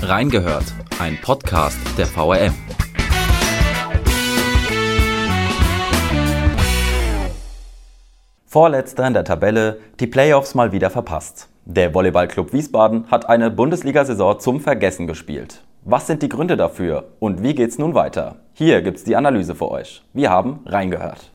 Reingehört, ein Podcast der VRM. Vorletzter in der Tabelle, die Playoffs mal wieder verpasst. Der Volleyballclub Wiesbaden hat eine Bundesliga-Saison zum Vergessen gespielt. Was sind die Gründe dafür und wie geht's nun weiter? Hier gibt's die Analyse für euch. Wir haben reingehört.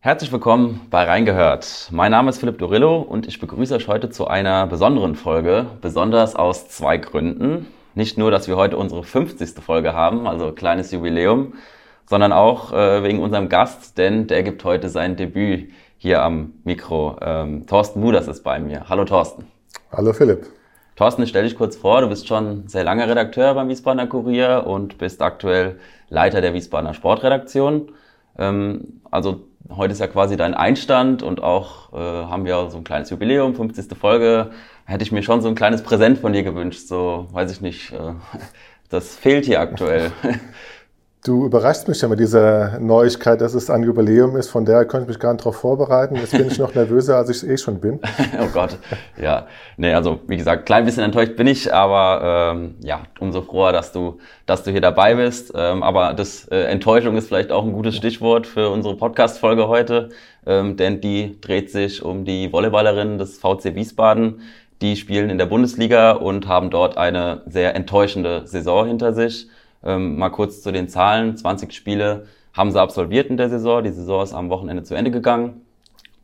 Herzlich willkommen bei Reingehört. Mein Name ist Philipp Dorillo und ich begrüße euch heute zu einer besonderen Folge, besonders aus zwei Gründen. Nicht nur, dass wir heute unsere 50. Folge haben, also kleines Jubiläum, sondern auch äh, wegen unserem Gast, denn der gibt heute sein Debüt hier am Mikro. Ähm, Thorsten Muders ist bei mir. Hallo Thorsten. Hallo Philipp. Thorsten, stell dich kurz vor, du bist schon sehr lange Redakteur beim Wiesbadener Kurier und bist aktuell Leiter der Wiesbadener Sportredaktion. Ähm, also heute ist ja quasi dein Einstand und auch äh, haben wir so ein kleines Jubiläum, 50. Folge. Hätte ich mir schon so ein kleines Präsent von dir gewünscht, so weiß ich nicht. Äh, das fehlt hier aktuell. Du überraschst mich ja mit dieser Neuigkeit, dass es ein Jubiläum ist. Von der konnte ich mich gar nicht darauf vorbereiten. Jetzt bin ich noch nervöser, als ich es eh schon bin. oh Gott, ja. Nee, also wie gesagt, klein bisschen enttäuscht bin ich, aber ähm, ja, umso froher, dass du, dass du hier dabei bist. Ähm, aber das äh, Enttäuschung ist vielleicht auch ein gutes Stichwort für unsere Podcast-Folge heute, ähm, denn die dreht sich um die Volleyballerinnen des VC Wiesbaden. Die spielen in der Bundesliga und haben dort eine sehr enttäuschende Saison hinter sich. Ähm, mal kurz zu den Zahlen. 20 Spiele haben sie absolviert in der Saison. Die Saison ist am Wochenende zu Ende gegangen.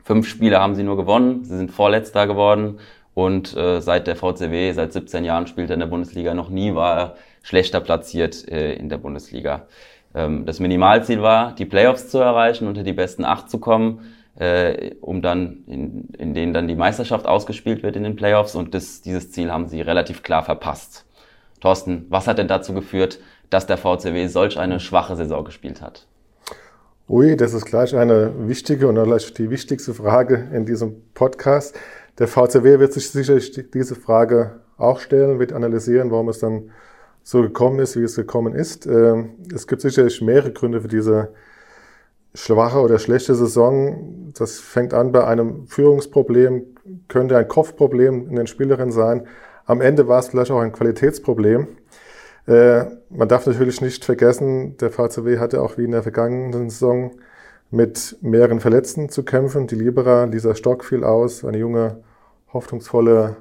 Fünf Spiele haben sie nur gewonnen. Sie sind Vorletzter geworden. Und äh, seit der VCW, seit 17 Jahren spielt er in der Bundesliga. Noch nie war er schlechter platziert äh, in der Bundesliga. Ähm, das Minimalziel war, die Playoffs zu erreichen, unter die besten acht zu kommen, äh, um dann, in, in denen dann die Meisterschaft ausgespielt wird in den Playoffs. Und das, dieses Ziel haben sie relativ klar verpasst. Thorsten, was hat denn dazu geführt, dass der VCW solch eine schwache Saison gespielt hat? Ui, das ist gleich eine wichtige und vielleicht die wichtigste Frage in diesem Podcast. Der VCW wird sich sicherlich diese Frage auch stellen, wird analysieren, warum es dann so gekommen ist, wie es gekommen ist. Ähm, es gibt sicherlich mehrere Gründe für diese schwache oder schlechte Saison. Das fängt an bei einem Führungsproblem, könnte ein Kopfproblem in den Spielerinnen sein. Am Ende war es vielleicht auch ein Qualitätsproblem. Äh, man darf natürlich nicht vergessen, der VCW hatte auch wie in der vergangenen Saison mit mehreren Verletzten zu kämpfen. Die Libera, Lisa Stock fiel aus, eine junge, hoffnungsvolle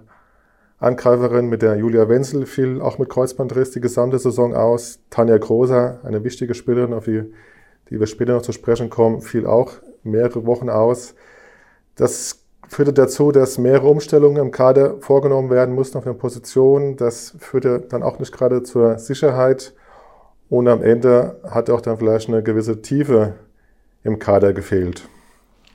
Angreiferin mit der Julia Wenzel fiel auch mit Kreuzbandriss die gesamte Saison aus. Tanja Großer, eine wichtige Spielerin, auf die, die wir später noch zu sprechen kommen, fiel auch mehrere Wochen aus. Das führte dazu, dass mehrere Umstellungen im Kader vorgenommen werden mussten auf den Positionen. Das führte dann auch nicht gerade zur Sicherheit. Und am Ende hat auch dann vielleicht eine gewisse Tiefe im Kader gefehlt.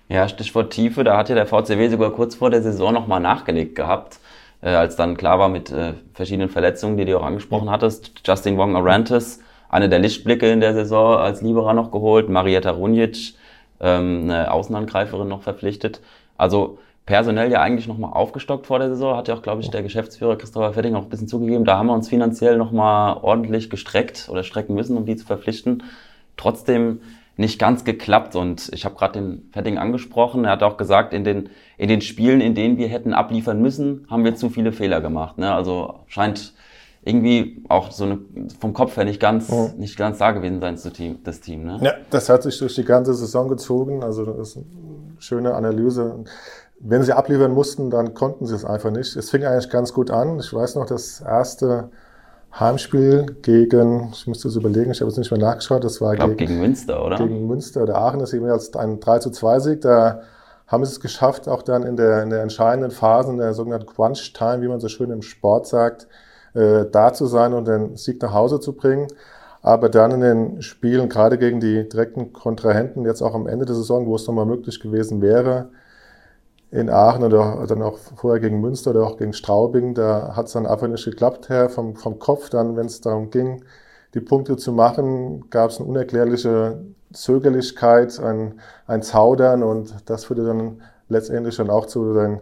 Ja, Stichwort Tiefe, da hat ja der VCW sogar kurz vor der Saison nochmal nachgelegt gehabt, äh, als dann klar war mit äh, verschiedenen Verletzungen, die du auch angesprochen hattest. Justin Wong Arantes, eine der Lichtblicke in der Saison als Libera noch geholt, Marietta Runjic, ähm, eine Außenangreiferin noch verpflichtet. Also personell ja eigentlich nochmal aufgestockt vor der Saison. Hat ja auch, glaube ich, der Geschäftsführer Christopher Fetting auch ein bisschen zugegeben. Da haben wir uns finanziell nochmal ordentlich gestreckt oder strecken müssen, um die zu verpflichten. Trotzdem nicht ganz geklappt. Und ich habe gerade den Fetting angesprochen. Er hat auch gesagt, in den, in den Spielen, in denen wir hätten abliefern müssen, haben wir zu viele Fehler gemacht. Ne? Also scheint irgendwie auch so eine, vom Kopf her nicht ganz, oh. nicht ganz da gewesen sein, das Team. Das Team ne? Ja, das hat sich durch die ganze Saison gezogen. Also das ist eine schöne Analyse wenn sie abliefern mussten, dann konnten sie es einfach nicht. Es fing eigentlich ganz gut an. Ich weiß noch, das erste Heimspiel gegen, ich müsste es überlegen, ich habe es nicht mehr nachgeschaut, das war gegen, gegen Münster, oder? Gegen Münster oder Aachen, das ist eben als ein 3 zu 2 Sieg. Da haben sie es geschafft, auch dann in der, in der entscheidenden Phase, in der sogenannten Crunch Time, wie man so schön im Sport sagt, äh, da zu sein und den Sieg nach Hause zu bringen. Aber dann in den Spielen, gerade gegen die direkten Kontrahenten, jetzt auch am Ende der Saison, wo es nochmal möglich gewesen wäre, in Aachen oder dann auch vorher gegen Münster oder auch gegen Straubing, da hat es dann einfach nicht geklappt, her vom, vom Kopf. Dann, wenn es darum ging, die Punkte zu machen, gab es eine unerklärliche Zögerlichkeit, ein, ein Zaudern und das führte dann letztendlich dann auch zu den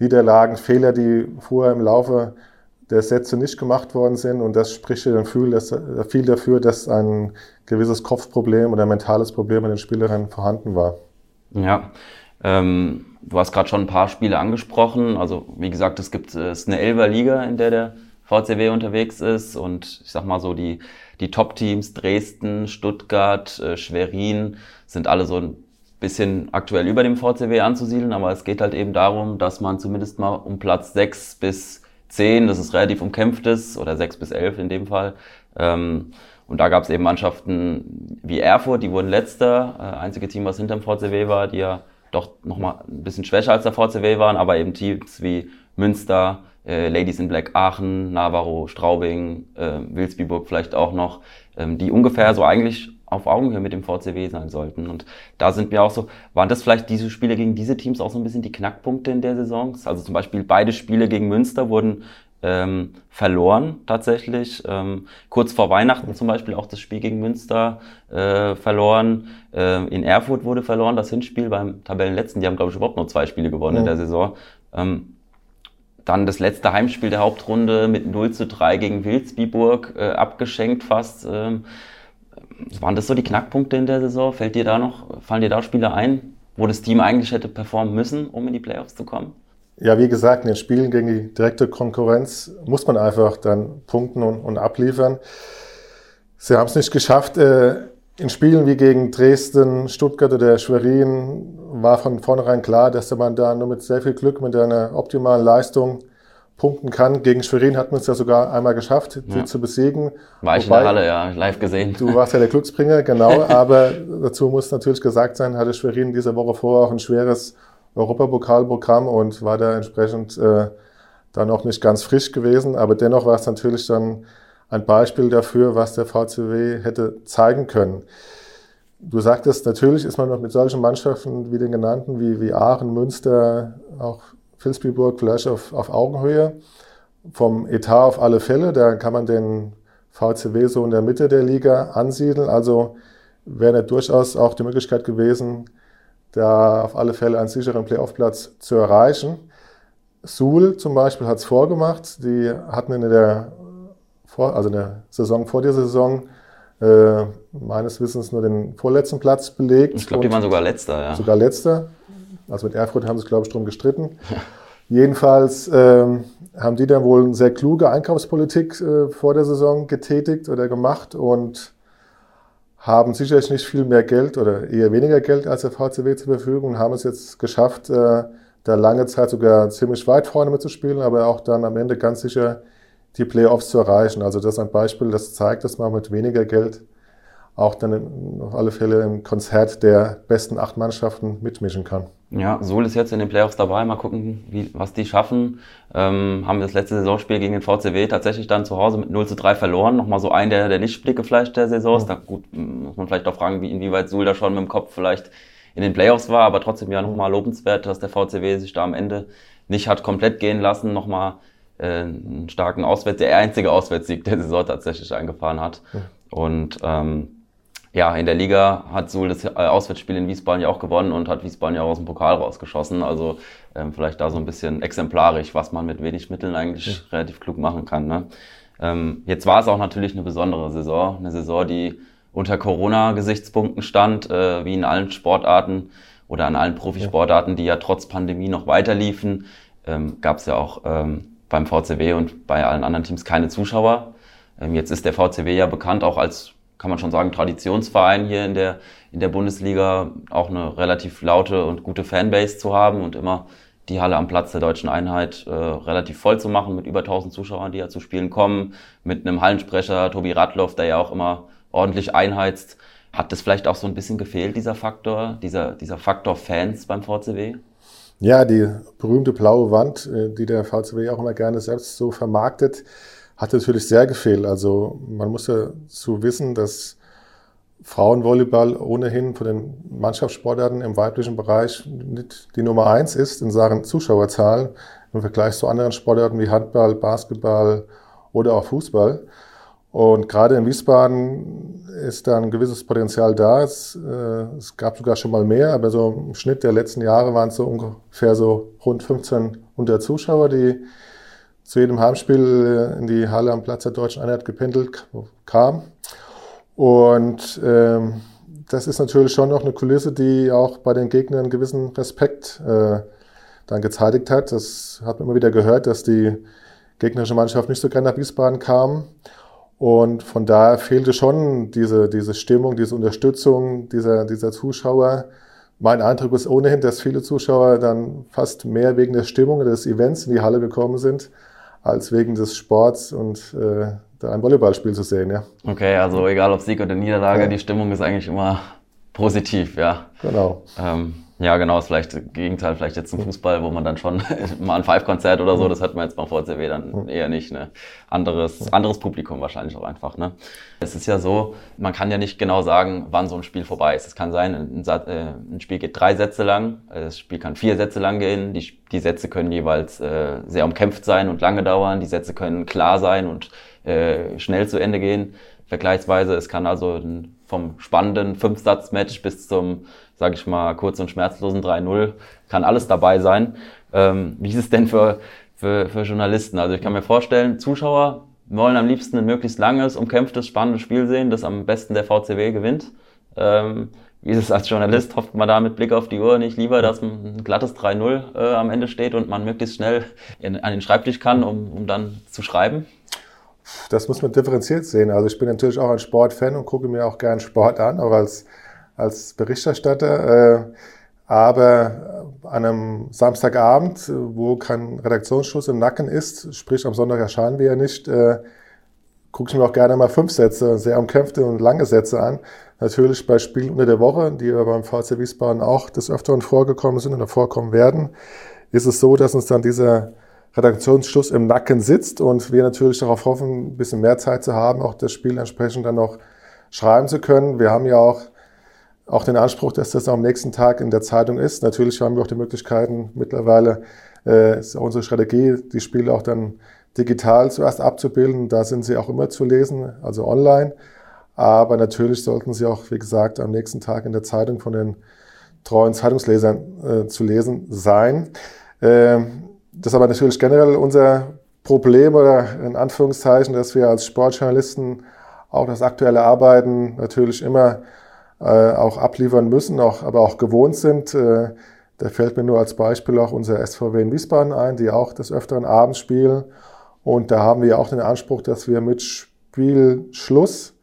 Niederlagen, Fehler, die vorher im Laufe der Sätze nicht gemacht worden sind und das spricht dann viel, dass, viel dafür, dass ein gewisses Kopfproblem oder mentales Problem bei den Spielerinnen vorhanden war. Ja, Ähm, du hast gerade schon ein paar Spiele angesprochen. Also wie gesagt, es gibt es ist eine Elfer Liga, in der der VCW unterwegs ist und ich sag mal so die die Top-Teams Dresden, Stuttgart, äh, Schwerin sind alle so ein bisschen aktuell über dem VCW anzusiedeln, aber es geht halt eben darum, dass man zumindest mal um Platz 6 bis 10, das ist relativ umkämpft ist, oder 6 bis 11 in dem Fall. Ähm, und da gab es eben Mannschaften wie Erfurt, die wurden letzter, äh, einzige Team, was hinterm VCW war, die ja doch nochmal ein bisschen schwächer als der VCW waren, aber eben Teams wie Münster, äh, Ladies in Black Aachen, Navarro, Straubing, äh, Wilsbiburg vielleicht auch noch, ähm, die ungefähr so eigentlich auf Augenhöhe mit dem VCW sein sollten. Und da sind wir auch so, waren das vielleicht diese Spiele gegen diese Teams auch so ein bisschen die Knackpunkte in der Saison? Also zum Beispiel beide Spiele gegen Münster wurden ähm, verloren tatsächlich. Ähm, kurz vor Weihnachten zum Beispiel auch das Spiel gegen Münster äh, verloren. Ähm, in Erfurt wurde verloren, das Hinspiel beim Tabellenletzten. Die haben, glaube ich, überhaupt nur zwei Spiele gewonnen ja. in der Saison. Ähm, dann das letzte Heimspiel der Hauptrunde mit 0 zu 3 gegen Wilsbiburg äh, abgeschenkt fast. Ähm, waren das so die Knackpunkte in der Saison? Fällt dir da noch, fallen dir da Spiele ein, wo das Team eigentlich hätte performen müssen, um in die Playoffs zu kommen? Ja, wie gesagt, in den Spielen gegen die direkte Konkurrenz muss man einfach dann punkten und, und abliefern. Sie haben es nicht geschafft. Äh, in Spielen wie gegen Dresden, Stuttgart oder Schwerin war von vornherein klar, dass man da nur mit sehr viel Glück, mit einer optimalen Leistung punkten kann. Gegen Schwerin hat man es ja sogar einmal geschafft, ja. sie zu besiegen. War ich Wobei, in der Halle, ja, live gesehen. Du warst ja der Glücksbringer, genau. aber dazu muss natürlich gesagt sein, hatte Schwerin diese Woche vorher auch ein schweres Europapokalprogramm und war da entsprechend äh, dann auch nicht ganz frisch gewesen. Aber dennoch war es natürlich dann ein Beispiel dafür, was der VCW hätte zeigen können. Du sagtest, natürlich ist man noch mit solchen Mannschaften wie den genannten, wie, wie Aachen, Münster, auch Vilsbiburg vielleicht auf, auf Augenhöhe. Vom Etat auf alle Fälle, da kann man den VCW so in der Mitte der Liga ansiedeln. Also wäre durchaus auch die Möglichkeit gewesen, da auf alle Fälle einen sicheren Playoff-Platz zu erreichen. Suhl zum Beispiel hat es vorgemacht. Die hatten in der, also in der Saison vor der Saison äh, meines Wissens nur den vorletzten Platz belegt. Ich glaube, die waren sogar letzter, ja. Sogar letzter. Also mit Erfurt haben sie, glaube ich, drum gestritten. Jedenfalls ähm, haben die dann wohl eine sehr kluge Einkaufspolitik äh, vor der Saison getätigt oder gemacht und haben sicherlich nicht viel mehr Geld oder eher weniger Geld als der VCW zur Verfügung und haben es jetzt geschafft, äh, da lange Zeit sogar ziemlich weit vorne mitzuspielen, aber auch dann am Ende ganz sicher die Playoffs zu erreichen. Also das ist ein Beispiel, das zeigt, dass man mit weniger Geld auch dann auf alle Fälle im Konzert der besten acht Mannschaften mitmischen kann. Ja, Suhl ist jetzt in den Playoffs dabei. Mal gucken, wie, was die schaffen. Ähm, haben das letzte Saisonspiel gegen den VCW tatsächlich dann zu Hause mit 0 zu 3 verloren. Nochmal so ein der, der Lichtblicke vielleicht der Saisons. Mhm. Da gut, muss man vielleicht auch fragen, wie, inwieweit Suhl da schon mit dem Kopf vielleicht in den Playoffs war. Aber trotzdem ja nochmal lobenswert, dass der VCW sich da am Ende nicht hat komplett gehen lassen. Nochmal äh, einen starken Auswärts, der einzige Auswärtssieg der Saison tatsächlich eingefahren hat. Mhm. Und ähm, ja, in der Liga hat Suhl das äh, Auswärtsspiel in Wiesbaden ja auch gewonnen und hat Wiesbaden ja auch aus dem Pokal rausgeschossen. Also ähm, vielleicht da so ein bisschen exemplarisch, was man mit wenig Mitteln eigentlich ja. relativ klug machen kann. Ne? Ähm, jetzt war es auch natürlich eine besondere Saison, eine Saison, die unter Corona-Gesichtspunkten stand, äh, wie in allen Sportarten oder an allen Profisportarten, die ja trotz Pandemie noch weiterliefen, ähm, gab es ja auch ähm, beim VCW und bei allen anderen Teams keine Zuschauer. Ähm, jetzt ist der VCW ja bekannt auch als kann man schon sagen, Traditionsverein hier in der, in der Bundesliga auch eine relativ laute und gute Fanbase zu haben und immer die Halle am Platz der deutschen Einheit äh, relativ voll zu machen mit über 1000 Zuschauern, die ja zu Spielen kommen, mit einem Hallensprecher, Tobi Radloff, der ja auch immer ordentlich einheizt. Hat das vielleicht auch so ein bisschen gefehlt, dieser Faktor, dieser, dieser Faktor Fans beim VCW? Ja, die berühmte blaue Wand, äh, die der VCW auch immer gerne selbst so vermarktet, hat natürlich sehr gefehlt. Also man muss ja zu wissen, dass Frauenvolleyball ohnehin von den Mannschaftssportarten im weiblichen Bereich nicht die Nummer eins ist in Sachen Zuschauerzahlen im Vergleich zu anderen Sportarten wie Handball, Basketball oder auch Fußball. Und gerade in Wiesbaden ist da ein gewisses Potenzial da. Es, äh, es, gab sogar schon mal mehr, aber so im Schnitt der letzten Jahre waren es so ungefähr so rund 1500 Zuschauer, die zu jedem Heimspiel äh, in die Halle am Platz der Deutschen Einheit gependelt kam. Und ähm, das ist natürlich schon noch eine Kulisse, die auch bei den Gegnern einen gewissen Respekt äh, dann gezeitigt hat. Das hat man immer wieder gehört, dass die gegnerische Mannschaft nicht so gerne nach Wiesbaden kam. Und von daher fehlte schon diese, diese Stimmung, diese Unterstützung dieser, dieser Zuschauer. Mein Eindruck ist ohnehin, dass viele Zuschauer dann fast mehr wegen der Stimmung des Events in die Halle gekommen sind, als wegen des Sports und äh, da ein Volleyballspiel zu sehen. Ja. Okay, also egal ob Sieg oder Niederlage, ja. die Stimmung ist eigentlich immer positiv, ja. Genau. Ähm, ja, genau, ist vielleicht Gegenteil, vielleicht jetzt zum Fußball, wo man dann schon mal ein Five-Konzert oder so, das hat man jetzt beim VCW dann eher nicht, ne? Anderes, anderes Publikum wahrscheinlich auch einfach, ne? Es ist ja so, man kann ja nicht genau sagen, wann so ein Spiel vorbei ist. Es kann sein, ein, äh, ein Spiel geht drei Sätze lang, das Spiel kann vier Sätze lang gehen, die, die Sätze können jeweils äh, sehr umkämpft sein und lange dauern, die Sätze können klar sein und äh, schnell zu Ende gehen, vergleichsweise. Es kann also vom spannenden Fünf-Satz-Match bis zum sage ich mal, kurz und schmerzlosen 3-0, kann alles dabei sein. Ähm, wie ist es denn für, für, für Journalisten? Also ich kann mir vorstellen, Zuschauer wollen am liebsten ein möglichst langes, umkämpftes, spannendes Spiel sehen, das am besten der VCW gewinnt. Ähm, wie ist es als Journalist? Hofft man da mit Blick auf die Uhr nicht lieber, dass ein glattes 3-0 äh, am Ende steht und man möglichst schnell in, an den Schreibtisch kann, um, um dann zu schreiben? Das muss man differenziert sehen. Also ich bin natürlich auch ein Sportfan und gucke mir auch gern Sport an, auch als als Berichterstatter. Äh, aber an einem Samstagabend, wo kein Redaktionsschuss im Nacken ist, sprich am Sonntag erscheinen wir ja nicht, äh, gucke ich mir auch gerne mal fünf Sätze, sehr umkämpfte und lange Sätze an. Natürlich bei Spielen unter der Woche, die aber beim VC Wiesbaden auch des Öfteren vorgekommen sind oder vorkommen werden, ist es so, dass uns dann dieser Redaktionsschluss im Nacken sitzt und wir natürlich darauf hoffen, ein bisschen mehr Zeit zu haben, auch das Spiel entsprechend dann noch schreiben zu können. Wir haben ja auch auch den Anspruch, dass das am nächsten Tag in der Zeitung ist. Natürlich haben wir auch die Möglichkeiten mittlerweile, äh, ist unsere Strategie, die Spiele auch dann digital zuerst abzubilden. Da sind sie auch immer zu lesen, also online. Aber natürlich sollten sie auch, wie gesagt, am nächsten Tag in der Zeitung von den treuen Zeitungslesern äh, zu lesen sein. Äh, das ist aber natürlich generell unser Problem oder in Anführungszeichen, dass wir als Sportjournalisten auch das aktuelle Arbeiten natürlich immer auch abliefern müssen, auch, aber auch gewohnt sind. Äh, da fällt mir nur als Beispiel auch unser SVW in Wiesbaden ein, die auch des Öfteren abends spielen. Und da haben wir auch den Anspruch, dass wir mit Spielschluss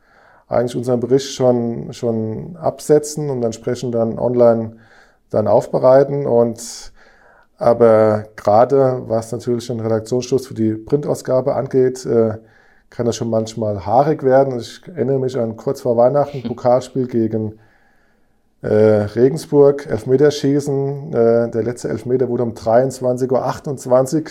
eigentlich unseren Bericht schon, schon absetzen und entsprechend dann online dann aufbereiten. Und aber gerade was natürlich den Redaktionsschluss für die Printausgabe angeht, äh, kann das schon manchmal haarig werden. Ich erinnere mich an kurz vor Weihnachten, Pokalspiel gegen äh, Regensburg, Elfmeterschießen. Äh, der letzte Elfmeter wurde um 23.28 Uhr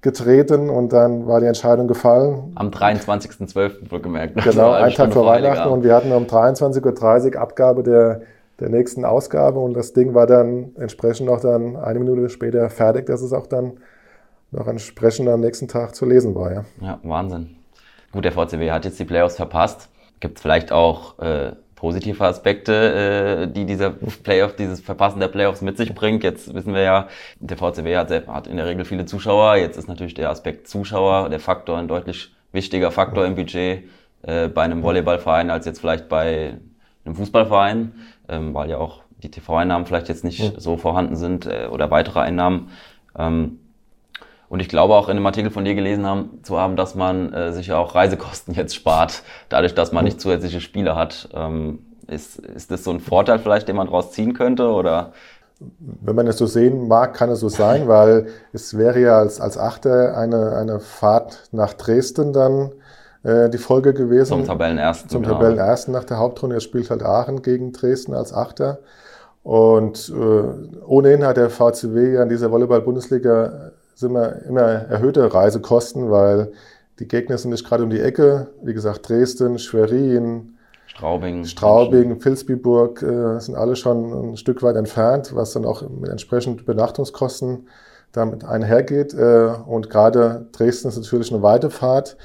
getreten und dann war die Entscheidung gefallen. Am 23.12. wohlgemerkt. Genau, einen Tag vor Weihnachten und wir hatten um 23.30 Uhr Abgabe der, der nächsten Ausgabe und das Ding war dann entsprechend noch dann eine Minute später fertig, dass es auch dann noch entsprechend am nächsten Tag zu lesen war. Ja, ja Wahnsinn. Gut, der VCW hat jetzt die Playoffs verpasst. Gibt es vielleicht auch äh, positive Aspekte, äh, die dieser Playoff, dieses Verpassen der Playoffs mit sich bringt. Jetzt wissen wir ja, der VCW hat, hat in der Regel viele Zuschauer. Jetzt ist natürlich der Aspekt Zuschauer, der Faktor, ein deutlich wichtiger Faktor im Budget äh, bei einem Volleyballverein als jetzt vielleicht bei einem Fußballverein, ähm, weil ja auch die TV-Einnahmen vielleicht jetzt nicht so vorhanden sind äh, oder weitere Einnahmen. Ähm, und ich glaube auch in einem Artikel von dir gelesen haben, zu haben, dass man äh, sich ja auch Reisekosten jetzt spart, dadurch, dass man nicht zusätzliche Spiele hat. Ähm, ist, ist das so ein Vorteil vielleicht, den man daraus ziehen könnte? Oder? Wenn man es so sehen mag, kann es so sein, weil es wäre ja als, als Achter eine, eine Fahrt nach Dresden dann äh, die Folge gewesen. Zum Tabellenersten. Zum genau. Tabellenersten nach der Hauptrunde. Er spielt halt Aachen gegen Dresden als Achter. Und äh, ohnehin hat der VCW ja in dieser Volleyball-Bundesliga sind wir immer erhöhte Reisekosten, weil die Gegner sind nicht gerade um die Ecke. Wie gesagt, Dresden, Schwerin, Straubing, Straubing Vilsbiburg äh, sind alle schon ein Stück weit entfernt, was dann auch mit entsprechenden Benachtungskosten damit einhergeht. Äh, und gerade Dresden ist natürlich eine weite Fahrt.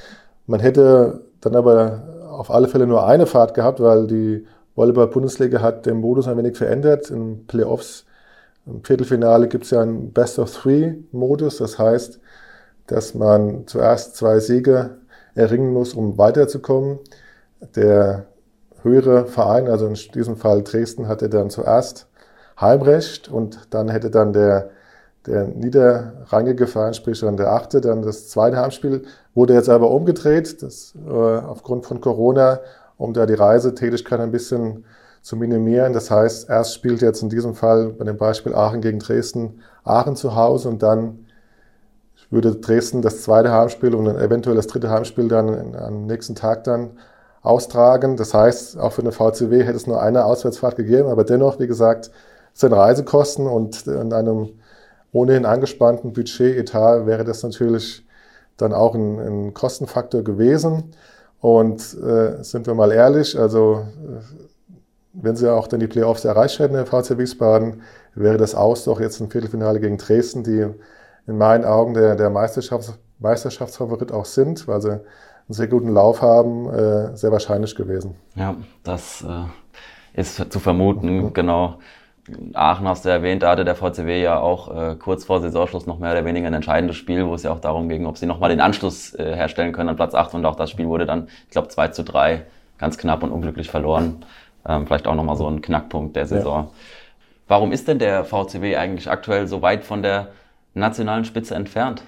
Man hätte dann aber auf alle Fälle nur eine Fahrt gehabt, weil die Volleyball-Bundesliga hat den Modus ein wenig verändert. In Playoffs im Viertelfinale gibt es ja einen Best-of-Three-Modus. Das heißt, dass man zuerst zwei Siege erringen muss, um weiterzukommen. Der höhere Verein, also in diesem Fall Dresden, hatte dann zuerst Heimrecht und dann hätte dann der, der niederrangige Verein, sprich dann der achte, dann das zweite Heimspiel, wurde jetzt aber umgedreht, das, äh, aufgrund von Corona, um da die Reisetätigkeit ein bisschen zu minimieren. Das heißt, erst spielt jetzt in diesem Fall bei dem Beispiel Aachen gegen Dresden Aachen zu Hause und dann würde Dresden das zweite Heimspiel und eventuell das dritte Heimspiel dann am nächsten Tag dann austragen. Das heißt, auch für eine VCW hätte es nur eine Auswärtsfahrt gegeben, aber dennoch, wie gesagt, sind Reisekosten und in einem ohnehin angespannten Budgetetat wäre das natürlich dann auch ein, ein Kostenfaktor gewesen. Und äh, sind wir mal ehrlich, also wenn sie auch dann die Playoffs erreicht hätten, der VC Wiesbaden, wäre das aus doch jetzt ein Viertelfinale gegen Dresden, die in meinen Augen der, der Meisterschafts Meisterschaftsfavorit auch sind, weil sie einen sehr guten Lauf haben, äh, sehr wahrscheinlich gewesen. Ja, das äh, ist zu vermuten, genau. Aachen hast du erwähnt, da hatte der VCW ja auch äh, kurz vor Saisonschluss noch mehr oder weniger ein entscheidendes Spiel, wo es ja auch darum ging, ob sie nochmal den Anschluss äh, herstellen können an Platz 8 und auch das Spiel wurde dann, ich glaube, 2 zu 3 ganz knapp und unglücklich verloren. Ähm, vielleicht auch nochmal so ein Knackpunkt der Saison. Ja. Warum ist denn der VCW eigentlich aktuell so weit von der nationalen Spitze entfernt?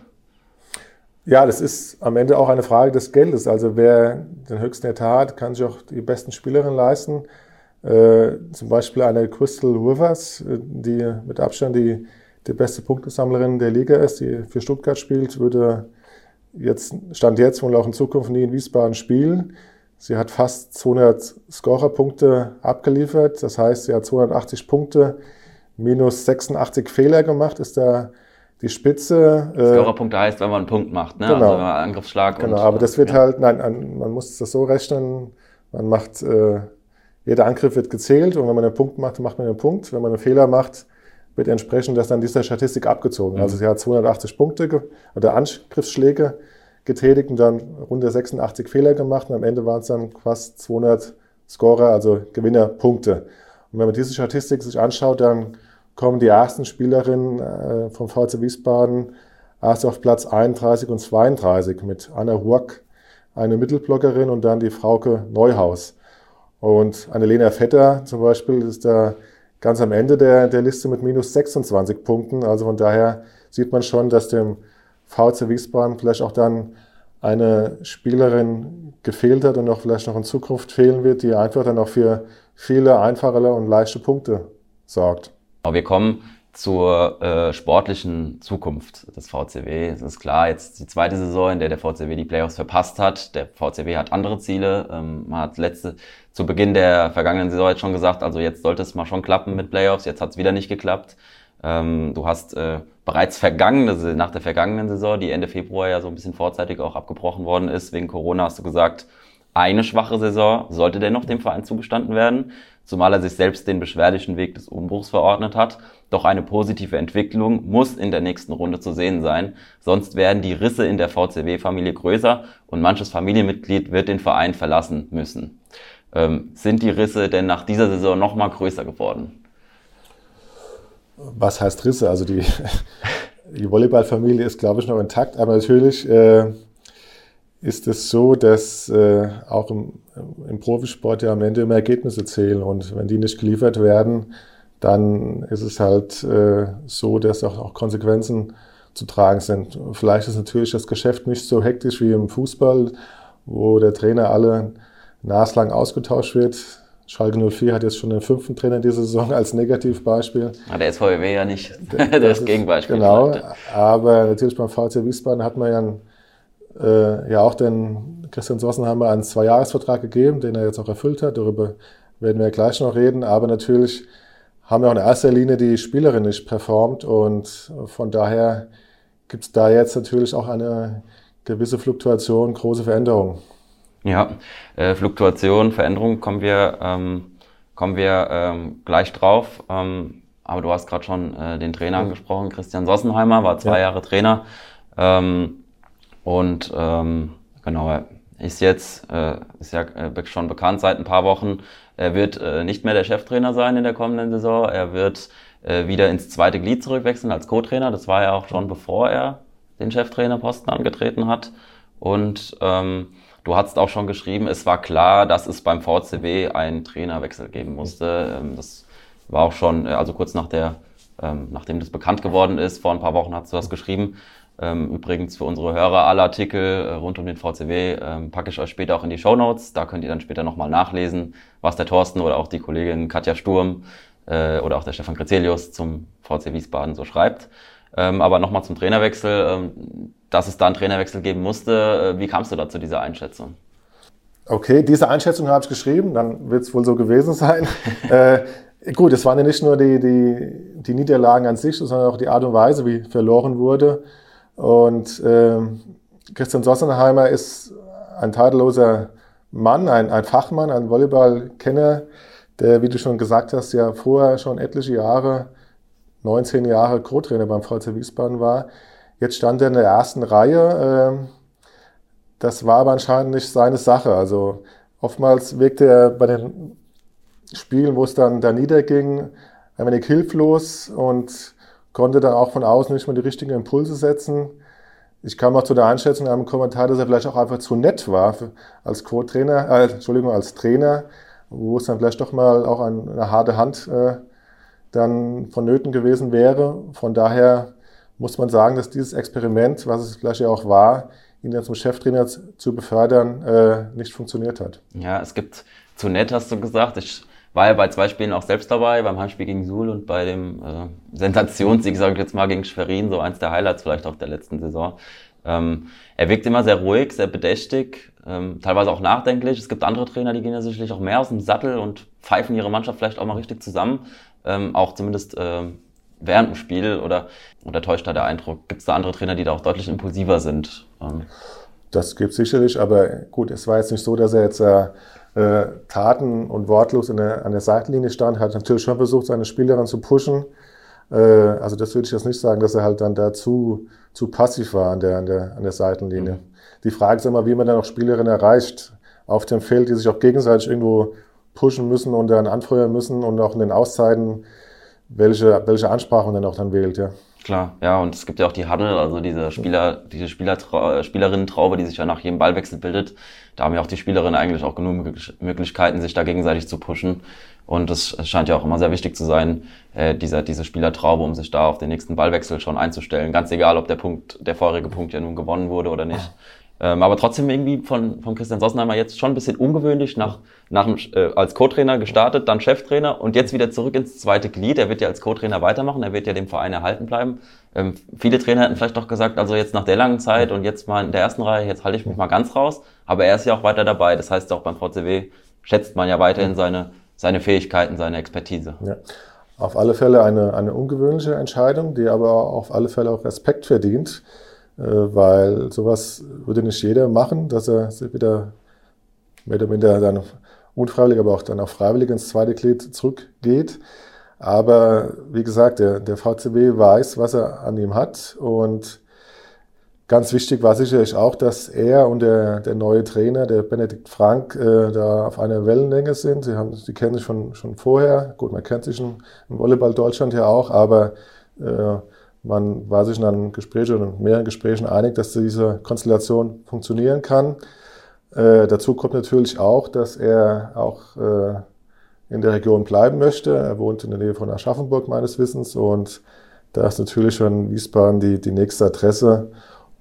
Ja, das ist am Ende auch eine Frage des Geldes. Also wer den höchsten Etat hat, kann sich auch die besten Spielerinnen leisten. Äh, zum Beispiel eine Crystal Rivers, äh, die mit Abstand die, die beste Punktesammlerin der Liga ist, die für Stuttgart spielt, würde jetzt, Stand jetzt wohl auch in Zukunft nie in Wiesbaden spielen. Sie hat fast 200 Scorerpunkte abgeliefert. Das heißt, sie hat 280 Punkte minus 86 Fehler gemacht, ist da die Spitze. Äh, Scorerpunkte heißt, wenn man einen Punkt macht, ne? Genau. Also wenn man Angriffsschlag Genau, und, aber das wird ja. halt, nein, man muss das so rechnen, man macht, äh, jeder Angriff wird gezählt und wenn man einen Punkt macht, macht man einen Punkt. Wenn man einen Fehler macht, wird entsprechend das dann dieser Statistik abgezogen. Mhm. Also sie hat 280 Punkte oder Angriffsschläge getätigt und dann rund 86 Fehler gemacht und am Ende waren es dann fast 200 Scorer, also Gewinnerpunkte. Und wenn man diese Statistik sich anschaut, dann kommen die ersten Spielerinnen äh, vom VC Wiesbaden erst auf Platz 31 und 32 mit Anna Huack, eine Mittelblockerin und dann die Frauke Neuhaus. Und Annelena Vetter zum Beispiel ist da ganz am Ende der, der Liste mit minus 26 Punkten. Also von daher sieht man schon, dass dem VC Wiesbaden vielleicht auch dann eine Spielerin gefehlt hat und auch vielleicht noch in Zukunft fehlen wird, die einfach dann auch für viele einfachere und leichte Punkte sorgt. Wir kommen zur äh, sportlichen Zukunft des VCW. Es ist klar, jetzt die zweite Saison, in der der VCW die Playoffs verpasst hat. Der VCW hat andere Ziele. Ähm, man hat letzte, zu Beginn der vergangenen Saison jetzt schon gesagt, also jetzt sollte es mal schon klappen mit Playoffs. Jetzt hat es wieder nicht geklappt. Ähm, du hast äh, bereits vergangene, nach der vergangenen Saison, die Ende Februar ja so ein bisschen vorzeitig auch abgebrochen worden ist, wegen Corona hast du gesagt, eine schwache Saison sollte dennoch dem Verein zugestanden werden, zumal er sich selbst den beschwerlichen Weg des Umbruchs verordnet hat. Doch eine positive Entwicklung muss in der nächsten Runde zu sehen sein, sonst werden die Risse in der VCW-Familie größer und manches Familienmitglied wird den Verein verlassen müssen. Ähm, sind die Risse denn nach dieser Saison noch mal größer geworden? Was heißt Risse? Also die, die Volleyballfamilie ist, glaube ich, noch intakt, aber natürlich äh, ist es so, dass äh, auch im, im Profisport ja am Ende immer Ergebnisse zählen und wenn die nicht geliefert werden, dann ist es halt äh, so, dass auch, auch Konsequenzen zu tragen sind. Vielleicht ist natürlich das Geschäft nicht so hektisch wie im Fußball, wo der Trainer alle naslang ausgetauscht wird. Schalke 04 hat jetzt schon den fünften Trainer dieser Saison als Negativbeispiel. Ah, der SVW ja nicht das, das Gegenbeispiel. Genau, aber natürlich beim VC Wiesbaden hat man ja, äh, ja auch den Christian Sossenheimer einen Zweijahresvertrag gegeben, den er jetzt auch erfüllt hat. Darüber werden wir gleich noch reden. Aber natürlich haben wir auch in erster Linie die Spielerin nicht performt und von daher gibt es da jetzt natürlich auch eine gewisse Fluktuation, große Veränderungen. Ja, äh, Fluktuation, Veränderung kommen wir, ähm, kommen wir ähm, gleich drauf. Ähm, aber du hast gerade schon äh, den Trainer angesprochen, Christian Sossenheimer, war zwei ja. Jahre Trainer. Ähm, und ähm, genau, er ist jetzt, äh, ist ja äh, schon bekannt seit ein paar Wochen. Er wird äh, nicht mehr der Cheftrainer sein in der kommenden Saison. Er wird äh, wieder ins zweite Glied zurückwechseln als Co-Trainer. Das war ja auch schon bevor er den Cheftrainerposten angetreten hat. Und ähm, Du hast auch schon geschrieben, es war klar, dass es beim VCW einen Trainerwechsel geben musste. Ähm, das war auch schon, äh, also kurz nach der, ähm, nachdem das bekannt geworden ist, vor ein paar Wochen hast du das geschrieben. Ähm, übrigens für unsere Hörer alle Artikel äh, rund um den VCW packe ich euch später auch in die Show Notes. Da könnt ihr dann später nochmal nachlesen, was der Thorsten oder auch die Kollegin Katja Sturm äh, oder auch der Stefan Grazelius zum VC Wiesbaden so schreibt. Aber nochmal zum Trainerwechsel, dass es da einen Trainerwechsel geben musste. Äh, wie kamst du da zu dieser Einschätzung? Okay, diese Einschätzung habe ich geschrieben, dann wird es wohl so gewesen sein. äh, gut, es waren ja nicht nur die, die, die Niederlagen an sich, sondern auch die Art und Weise, wie verloren wurde. Und äh, Christian Sossenheimer ist ein tadelloser Mann, ein, ein Fachmann, ein Volleyballkenner, der, wie du schon gesagt hast, ja vorher schon etliche Jahre, 19 Jahre Co-Trainer beim VC Wiesbaden war. Jetzt stand er in der ersten Reihe. Äh, das war aber anscheinend nicht seine Sache. Also oftmals wirkte er bei den Spielen, wo es dann da niederging, ein wenig hilflos und konnte dann auch von außen nicht mehr die richtigen Impulse setzen. Ich kam auch zu der Einschätzung in einem Kommentar, dass er vielleicht auch einfach zu nett war als Co-Trainer, äh, Entschuldigung, als Trainer, wo es dann vielleicht doch mal auch eine harte Hand äh, dann vonnöten gewesen wäre. Von daher muss man sagen, dass dieses Experiment, was es vielleicht ja auch war, ihn dann zum Cheftrainer zu befördern, äh, nicht funktioniert hat. Ja, es gibt zu nett, hast du gesagt. Ich war ja bei zwei Spielen auch selbst dabei, beim Heimspiel gegen Suhl und bei dem äh, Sensationssieg, sage ich jetzt mal, gegen Schwerin, so eins der Highlights vielleicht auch der letzten Saison. Ähm, er wirkt immer sehr ruhig, sehr bedächtig, ähm, teilweise auch nachdenklich. Es gibt andere Trainer, die gehen ja sicherlich auch mehr aus dem Sattel und pfeifen ihre Mannschaft vielleicht auch mal richtig zusammen. Ähm, auch zumindest ähm, während dem Spiel oder, oder täuscht da der Eindruck? Gibt es da andere Trainer, die da auch deutlich impulsiver sind? Ähm. Das gibt sicherlich, aber gut, es war jetzt nicht so, dass er jetzt äh, äh, taten und wortlos der, an der Seitenlinie stand, hat natürlich schon versucht, seine Spielerin zu pushen. Äh, also das würde ich jetzt nicht sagen, dass er halt dann da zu, zu passiv war an der, an der, an der Seitenlinie. Mhm. Die Frage ist immer, wie man dann auch Spielerinnen erreicht auf dem Feld, die sich auch gegenseitig irgendwo pushen müssen und dann anfeuern müssen und auch in den Auszeiten, welche, welche Ansprache man dann auch dann wählt, ja. Klar, ja, und es gibt ja auch die Huddle, also diese Spieler, diese Spieler, Spielerinnen-Traube, die sich ja nach jedem Ballwechsel bildet. Da haben ja auch die Spielerinnen eigentlich auch genug Möglichkeiten, sich da gegenseitig zu pushen. Und es scheint ja auch immer sehr wichtig zu sein, äh, dieser, diese Spielertraube, um sich da auf den nächsten Ballwechsel schon einzustellen. Ganz egal, ob der Punkt, der vorherige Punkt ja nun gewonnen wurde oder nicht. Ähm, aber trotzdem irgendwie von, von Christian Sossenheimer jetzt schon ein bisschen ungewöhnlich nach, nach äh, als Co-Trainer gestartet, dann Cheftrainer und jetzt wieder zurück ins zweite Glied. Er wird ja als Co-Trainer weitermachen, er wird ja dem Verein erhalten bleiben. Ähm, viele Trainer hätten vielleicht doch gesagt, also jetzt nach der langen Zeit und jetzt mal in der ersten Reihe, jetzt halte ich mich mal ganz raus. Aber er ist ja auch weiter dabei. Das heißt auch beim VCW schätzt man ja weiterhin seine, seine Fähigkeiten, seine Expertise. Ja. Auf alle Fälle eine, eine ungewöhnliche Entscheidung, die aber auf alle Fälle auch Respekt verdient. Äh, weil sowas würde nicht jeder machen, dass er wieder mehr oder minder dann unfreiwillig, aber auch dann auch freiwillig ins zweite Glied zurückgeht. Aber wie gesagt, der, der VCB weiß, was er an ihm hat und Ganz wichtig war sicherlich auch, dass er und der, der neue Trainer, der Benedikt Frank, äh, da auf einer Wellenlänge sind. Sie, haben, sie kennen sich schon, schon vorher. Gut, man kennt sich im Volleyball Deutschland ja auch, aber äh, man war sich in einem Gespräch oder in mehreren Gesprächen einig, dass diese Konstellation funktionieren kann. Äh, dazu kommt natürlich auch, dass er auch äh, in der Region bleiben möchte. Er wohnt in der Nähe von Aschaffenburg meines Wissens und da ist natürlich schon Wiesbaden die, die nächste Adresse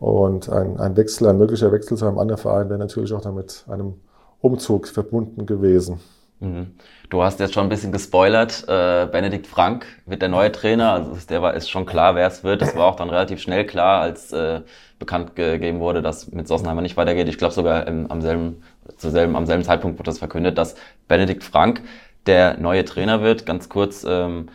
und ein, ein Wechsel, ein möglicher Wechsel zu einem anderen Verein wäre natürlich auch damit einem Umzug verbunden gewesen. Mhm. Du hast jetzt schon ein bisschen gespoilert. Äh, Benedikt Frank wird der neue Trainer. Also der war ist schon klar, wer es wird. Es war auch dann relativ schnell klar, als äh, bekannt gegeben wurde, dass mit Sossenheimer nicht weitergeht. Ich glaube sogar im, am selben, zu selben, am selben Zeitpunkt wurde das verkündet, dass Benedikt Frank der neue Trainer wird. Ganz kurz. Ähm,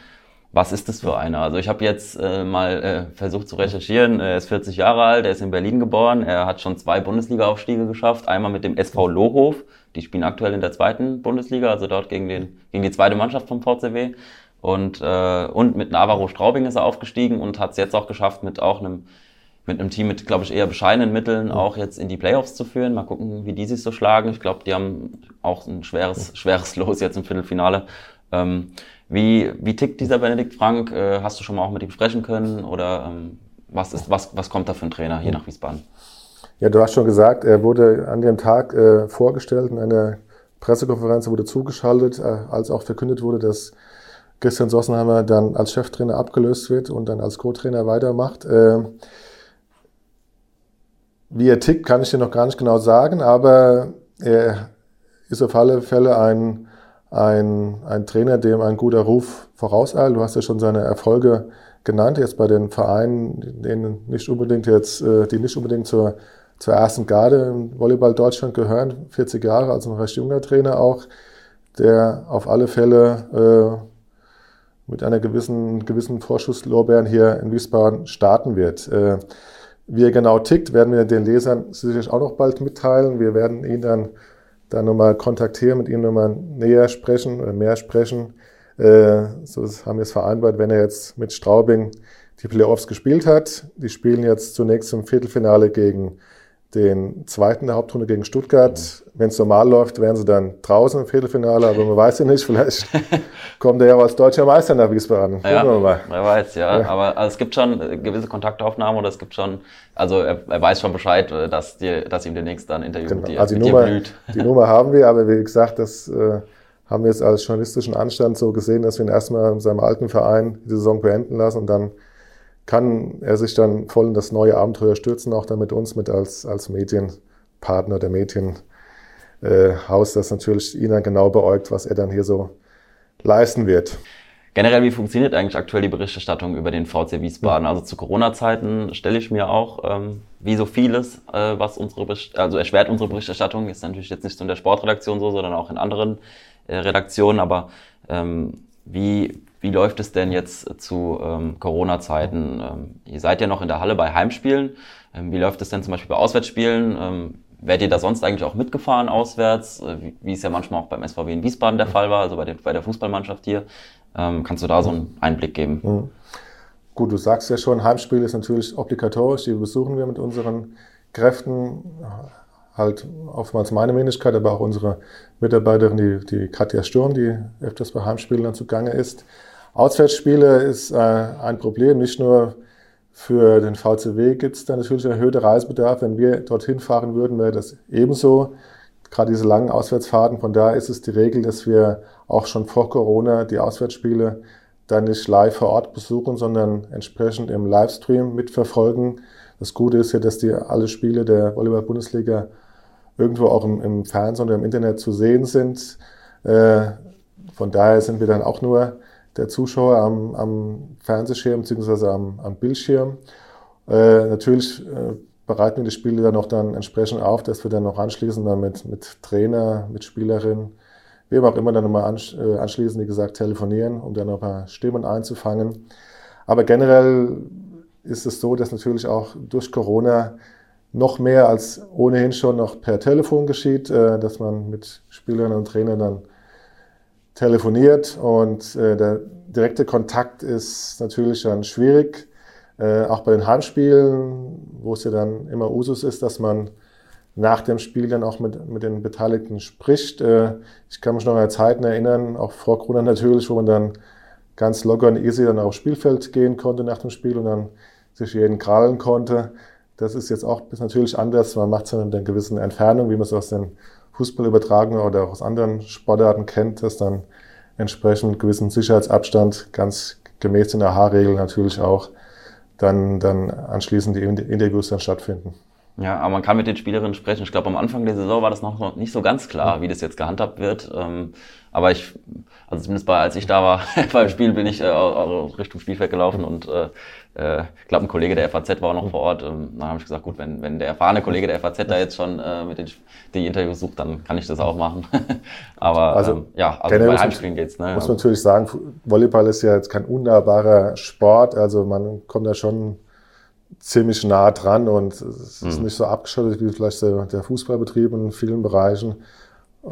was ist das für einer? Also ich habe jetzt äh, mal äh, versucht zu recherchieren. Er ist 40 Jahre alt, er ist in Berlin geboren, er hat schon zwei Bundesliga-Aufstiege geschafft. Einmal mit dem SV Lohof, die spielen aktuell in der zweiten Bundesliga, also dort gegen, den, gegen die zweite Mannschaft vom VCW. Und, äh, und mit Navarro Straubing ist er aufgestiegen und hat es jetzt auch geschafft, mit auch einem mit einem Team mit, glaube ich, eher bescheidenen Mitteln auch jetzt in die Playoffs zu führen. Mal gucken, wie die sich so schlagen. Ich glaube, die haben auch ein schweres, schweres Los jetzt im Viertelfinale. Ähm, wie, wie tickt dieser Benedikt Frank? Äh, hast du schon mal auch mit ihm sprechen können? Oder ähm, was, ist, was, was kommt da für ein Trainer hier nach Wiesbaden? Ja, du hast schon gesagt, er wurde an dem Tag äh, vorgestellt in einer Pressekonferenz, wurde zugeschaltet, äh, als auch verkündet wurde, dass Christian Sossenheimer dann als Cheftrainer abgelöst wird und dann als Co-Trainer weitermacht. Äh, wie er tickt, kann ich dir noch gar nicht genau sagen, aber er ist auf alle Fälle ein, ein, ein Trainer, dem ein guter Ruf vorauseilt. Du hast ja schon seine Erfolge genannt, jetzt bei den Vereinen, denen nicht unbedingt jetzt, äh, die nicht unbedingt zur, zur ersten Garde im Volleyball Deutschland gehören, 40 Jahre, also ein recht junger Trainer auch, der auf alle Fälle äh, mit einer gewissen, gewissen Vorschusslorbeeren hier in Wiesbaden starten wird. Äh, wie er genau tickt, werden wir den Lesern sicherlich auch noch bald mitteilen. Wir werden ihn dann, dann nochmal kontaktieren, mit ihm nochmal näher sprechen oder mehr sprechen. Äh, so haben wir es vereinbart, wenn er jetzt mit Straubing die Playoffs gespielt hat. Die spielen jetzt zunächst im Viertelfinale gegen den zweiten der Hauptrunde gegen Stuttgart. Mhm. Wenn es normal läuft, wären sie dann draußen im Viertelfinale, aber man weiß ja nicht, vielleicht kommt er ja als deutscher Meister nach Wiesbaden. Ja, wer weiß, ja. ja. Aber also es gibt schon gewisse Kontaktaufnahmen oder es gibt schon, also er, er weiß schon Bescheid, äh, dass, die, dass ihm demnächst dann Interview genau. mit dir, also die mit Nummer, blüht. Die Nummer haben wir, aber wie gesagt, das äh, haben wir jetzt als journalistischen Anstand so gesehen, dass wir ihn erstmal in seinem alten Verein die Saison beenden lassen und dann kann er sich dann voll in das neue Abenteuer stürzen, auch dann mit uns, mit als, als Medienpartner der Medienhaus, äh, das natürlich ihn dann genau beäugt, was er dann hier so leisten wird. Generell, wie funktioniert eigentlich aktuell die Berichterstattung über den VC Wiesbaden? Also zu Corona-Zeiten stelle ich mir auch, ähm, wie so vieles, äh, was unsere, also erschwert unsere Berichterstattung, ist natürlich jetzt nicht so in der Sportredaktion so, sondern auch in anderen äh, Redaktionen, aber ähm, wie, wie läuft es denn jetzt zu ähm, Corona-Zeiten? Ähm, ihr seid ja noch in der Halle bei Heimspielen. Ähm, wie läuft es denn zum Beispiel bei Auswärtsspielen? Ähm, werdet ihr da sonst eigentlich auch mitgefahren auswärts, äh, wie, wie es ja manchmal auch beim SVW in Wiesbaden der Fall war, also bei, den, bei der Fußballmannschaft hier? Ähm, kannst du da so einen Einblick geben? Mhm. Gut, du sagst ja schon, Heimspiel ist natürlich obligatorisch, die besuchen wir mit unseren Kräften halt oftmals meine Wenigkeit, aber auch unsere Mitarbeiterin, die, die Katja Sturm, die öfters bei Heimspielen dann zugange ist. Auswärtsspiele ist äh, ein Problem, nicht nur für den VCW gibt es da natürlich einen erhöhten Reisebedarf. Wenn wir dorthin fahren würden, wäre das ebenso. Gerade diese langen Auswärtsfahrten. Von daher ist es die Regel, dass wir auch schon vor Corona die Auswärtsspiele dann nicht live vor Ort besuchen, sondern entsprechend im Livestream mitverfolgen. Das Gute ist ja, dass die alle Spiele der Volleyball-Bundesliga irgendwo auch im, im, Fernsehen oder im Internet zu sehen sind. Äh, von daher sind wir dann auch nur der Zuschauer am, am Fernsehschirm bzw. Am, am Bildschirm. Äh, natürlich äh, bereiten wir die Spiele dann auch dann entsprechend auf, dass wir dann noch anschließend dann mit, mit Trainer, mit Spielerin, wem auch immer dann nochmal ansch äh, anschließend, wie gesagt, telefonieren, um dann noch ein paar Stimmen einzufangen. Aber generell ist es so, dass natürlich auch durch Corona noch mehr als ohnehin schon noch per Telefon geschieht, äh, dass man mit Spielern und Trainern dann telefoniert und äh, der direkte Kontakt ist natürlich dann schwierig. Äh, auch bei den Heimspielen, wo es ja dann immer Usus ist, dass man nach dem Spiel dann auch mit, mit den Beteiligten spricht. ich kann mich noch an Zeiten erinnern, auch vor Corona natürlich, wo man dann ganz locker und easy dann aufs Spielfeld gehen konnte nach dem Spiel und dann sich jeden krallen konnte. Das ist jetzt auch natürlich anders. Man macht es in einer gewissen Entfernung, wie man es aus den Fußballübertragungen oder auch aus anderen Sportarten kennt, dass dann entsprechend gewissen Sicherheitsabstand ganz gemäß den AHA-Regeln natürlich auch dann, dann anschließend die Interviews dann stattfinden. Ja, aber man kann mit den Spielerinnen sprechen. Ich glaube, am Anfang der Saison war das noch nicht so ganz klar, wie das jetzt gehandhabt wird. Ähm, aber ich, also zumindest bei, als ich da war beim Spiel, bin ich äh, Richtung Spielfeld gelaufen und äh, äh, ich glaube, ein Kollege der FAZ war auch noch vor Ort. Ähm, dann habe ich gesagt, gut, wenn, wenn der erfahrene Kollege der FAZ da jetzt schon äh, mit den die Interviews sucht, dann kann ich das auch machen. aber also, ähm, ja, also bei Heimspielen geht's. Ne? Muss man natürlich sagen, Volleyball ist ja jetzt kein unnahbarer Sport. Also man kommt da schon ziemlich nah dran und es ist mhm. nicht so abgeschottet wie vielleicht der, der Fußballbetrieb in vielen Bereichen.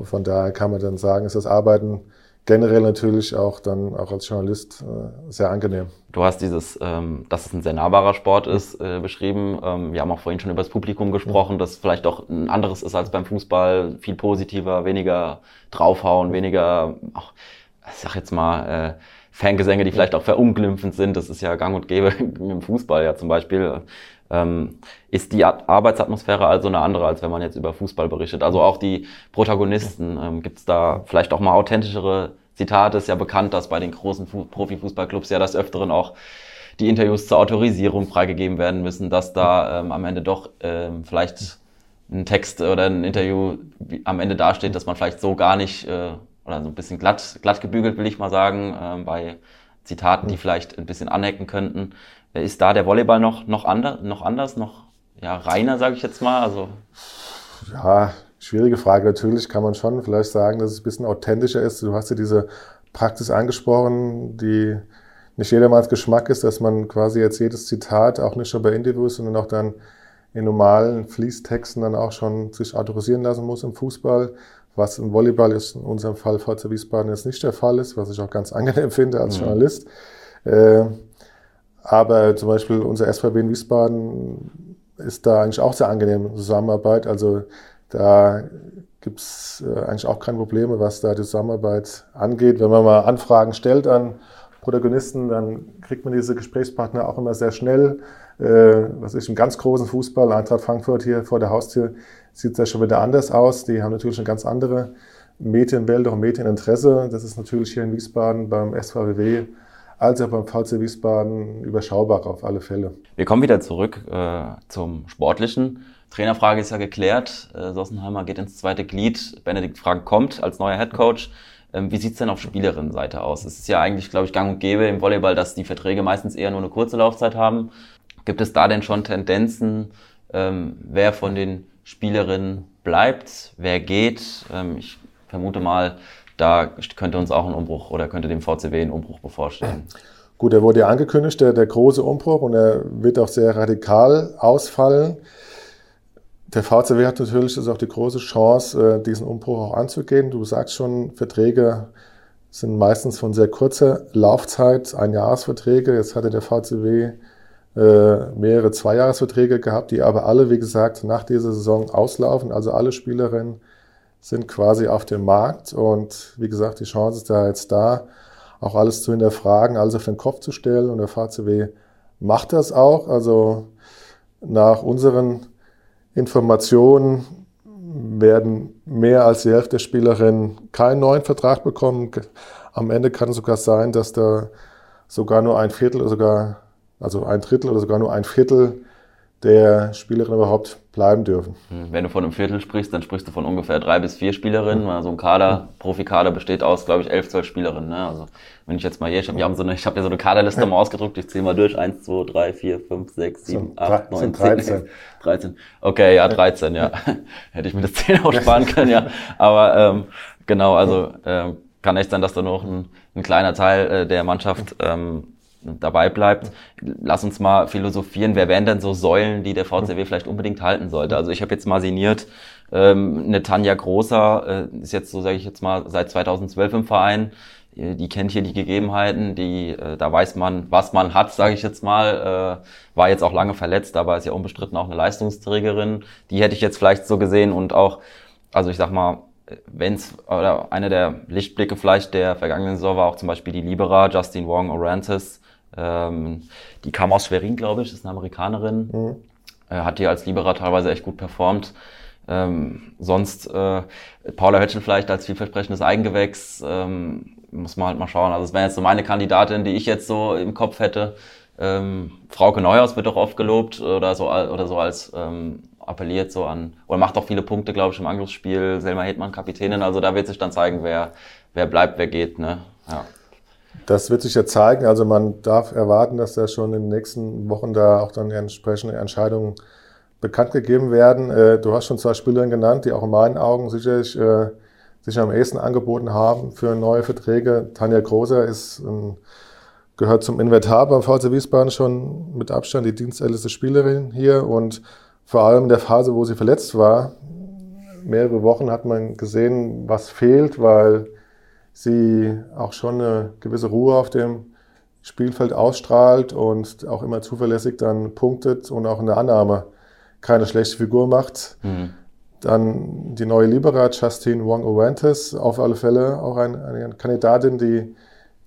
Von daher kann man dann sagen, ist das Arbeiten generell natürlich auch dann auch als Journalist äh, sehr angenehm. Du hast dieses, ähm, dass es ein sehr nahbarer Sport ist, äh, beschrieben. Ähm, wir haben auch vorhin schon über das Publikum gesprochen, ja. das vielleicht auch ein anderes ist als beim Fußball, viel positiver, weniger draufhauen, weniger, auch, ich sag jetzt mal, äh, Fangesänge, die vielleicht auch verunglimpfend sind. Das ist ja gang und gäbe im Fußball ja zum Beispiel. Ähm, ist die Arbeitsatmosphäre also eine andere, als wenn man jetzt über Fußball berichtet? Also auch die Protagonisten, ähm, gibt es da vielleicht auch mal authentischere Zitate? Ist ja bekannt, dass bei den großen Fu Profifußballclubs ja des Öfteren auch die Interviews zur Autorisierung freigegeben werden müssen, dass da ähm, am Ende doch ähm, vielleicht ein Text oder ein Interview am Ende dasteht, dass man vielleicht so gar nicht äh, oder so ein bisschen glatt, glatt gebügelt, will ich mal sagen, äh, bei Zitaten, die vielleicht ein bisschen anecken könnten. Ist da der Volleyball noch, noch, ander, noch anders, noch ja, reiner, sage ich jetzt mal? Also ja, schwierige Frage. Natürlich kann man schon vielleicht sagen, dass es ein bisschen authentischer ist. Du hast ja diese Praxis angesprochen, die nicht jedermanns Geschmack ist, dass man quasi jetzt jedes Zitat, auch nicht nur bei Interviews, sondern auch dann in normalen Fließtexten dann auch schon sich autorisieren lassen muss im Fußball, was im Volleyball ist in unserem Fall VZ Wiesbaden jetzt nicht der Fall ist, was ich auch ganz angenehm finde als mhm. Journalist. Äh, aber zum Beispiel unser SVW in Wiesbaden ist da eigentlich auch sehr angenehm Zusammenarbeit. Also da gibt es äh, eigentlich auch keine Probleme, was da die Zusammenarbeit angeht. Wenn man mal Anfragen stellt an Protagonisten, dann kriegt man diese Gesprächspartner auch immer sehr schnell. Äh, was ist im ganz großen Fußball, Eintracht Frankfurt hier vor der Haustür, sieht es ja schon wieder anders aus. Die haben natürlich eine ganz andere Medienwelt, auch Medieninteresse. Das ist natürlich hier in Wiesbaden beim SVW als auch beim VC Wiesbaden überschaubar auf alle Fälle. Wir kommen wieder zurück äh, zum Sportlichen. Trainerfrage ist ja geklärt. Äh, Sossenheimer geht ins zweite Glied. Benedikt Frank kommt als neuer Headcoach. Ähm, wie sieht's denn auf Spielerinnenseite aus? Es ist ja eigentlich, glaube ich, gang und gäbe im Volleyball, dass die Verträge meistens eher nur eine kurze Laufzeit haben. Gibt es da denn schon Tendenzen, ähm, wer von den Spielerinnen bleibt, wer geht? Ähm, ich vermute mal, da könnte uns auch ein Umbruch oder könnte dem VCW ein Umbruch bevorstehen. Gut, er wurde ja angekündigt, der, der große Umbruch, und er wird auch sehr radikal ausfallen. Der VCW hat natürlich auch die große Chance, äh, diesen Umbruch auch anzugehen. Du sagst schon, Verträge sind meistens von sehr kurzer Laufzeit, Einjahresverträge. Jetzt hatte der VCW äh, mehrere Zweijahresverträge gehabt, die aber alle, wie gesagt, nach dieser Saison auslaufen. Also alle Spielerinnen sind quasi auf dem Markt und wie gesagt, die Chance ist da jetzt da, auch alles zu hinterfragen, alles auf den Kopf zu stellen und der VCW macht das auch. Also nach unseren Informationen werden mehr als die Hälfte der Spielerinnen keinen neuen Vertrag bekommen. Am Ende kann es sogar sein, dass da sogar nur ein Viertel oder sogar, also ein Drittel oder sogar nur ein Viertel der Spielerinnen überhaupt bleiben dürfen. Hm, wenn du von einem Viertel sprichst, dann sprichst du von ungefähr drei bis vier Spielerinnen. Mhm. Also ein Kader, Profikader besteht aus, glaube ich, elf, zwölf Spielerinnen. Ne? Also wenn ich jetzt mal hier, ich habe hab so eine, ich habe ja so eine Kaderliste mal ausgedruckt, ich zähle mal durch. Eins, zwei, drei, vier, fünf, sechs, sieben, acht, neun, zehn. 13. Okay, ja, 13, ja. Hätte ich mir das 10 auch sparen können, ja. Aber ähm, genau, also ähm, kann echt sein, dass da noch ein, ein kleiner Teil äh, der Mannschaft ähm, dabei bleibt. Lass uns mal philosophieren, wer wären denn so Säulen, die der VCW vielleicht unbedingt halten sollte? Also ich habe jetzt mal signiert, ähm, eine Tanja Großer äh, ist jetzt so, sage ich jetzt mal, seit 2012 im Verein. Die kennt hier die Gegebenheiten, die, äh, da weiß man, was man hat, sage ich jetzt mal. Äh, war jetzt auch lange verletzt, aber ist ja unbestritten auch eine Leistungsträgerin. Die hätte ich jetzt vielleicht so gesehen und auch, also ich sag mal, wenn's oder einer der Lichtblicke vielleicht der vergangenen Saison war auch zum Beispiel die Libera, Justin Wong Orantes, ähm, die kam aus Schwerin, glaube ich, ist eine Amerikanerin. Mhm. Äh, hat hier als Libera teilweise echt gut performt. Ähm, sonst äh, Paula Hötchen vielleicht als vielversprechendes Eigengewächs. Ähm, muss man halt mal schauen. Also es wäre jetzt so meine Kandidatin, die ich jetzt so im Kopf hätte. Ähm, Frauke Neuhaus wird doch oft gelobt oder so oder so als ähm, appelliert so an oder macht auch viele Punkte, glaube ich, im Angriffsspiel. Selma Hedmann Kapitänin. Also da wird sich dann zeigen, wer wer bleibt, wer geht. Ne? Ja. Das wird sich ja zeigen. Also man darf erwarten, dass da schon in den nächsten Wochen da auch dann entsprechende Entscheidungen bekannt gegeben werden. Äh, du hast schon zwei Spielerinnen genannt, die auch in meinen Augen sicherlich äh, sich am ehesten angeboten haben für neue Verträge. Tanja Großer ist ein, gehört zum Inventar beim VC Wiesbaden schon mit Abstand die dienstälteste Spielerin hier und vor allem in der Phase, wo sie verletzt war, mehrere Wochen hat man gesehen, was fehlt, weil sie auch schon eine gewisse Ruhe auf dem Spielfeld ausstrahlt und auch immer zuverlässig dann punktet und auch in der Annahme keine schlechte Figur macht. Mhm. Dann die neue Libera, Justine Wong Orantes, auf alle Fälle auch ein, eine Kandidatin, die,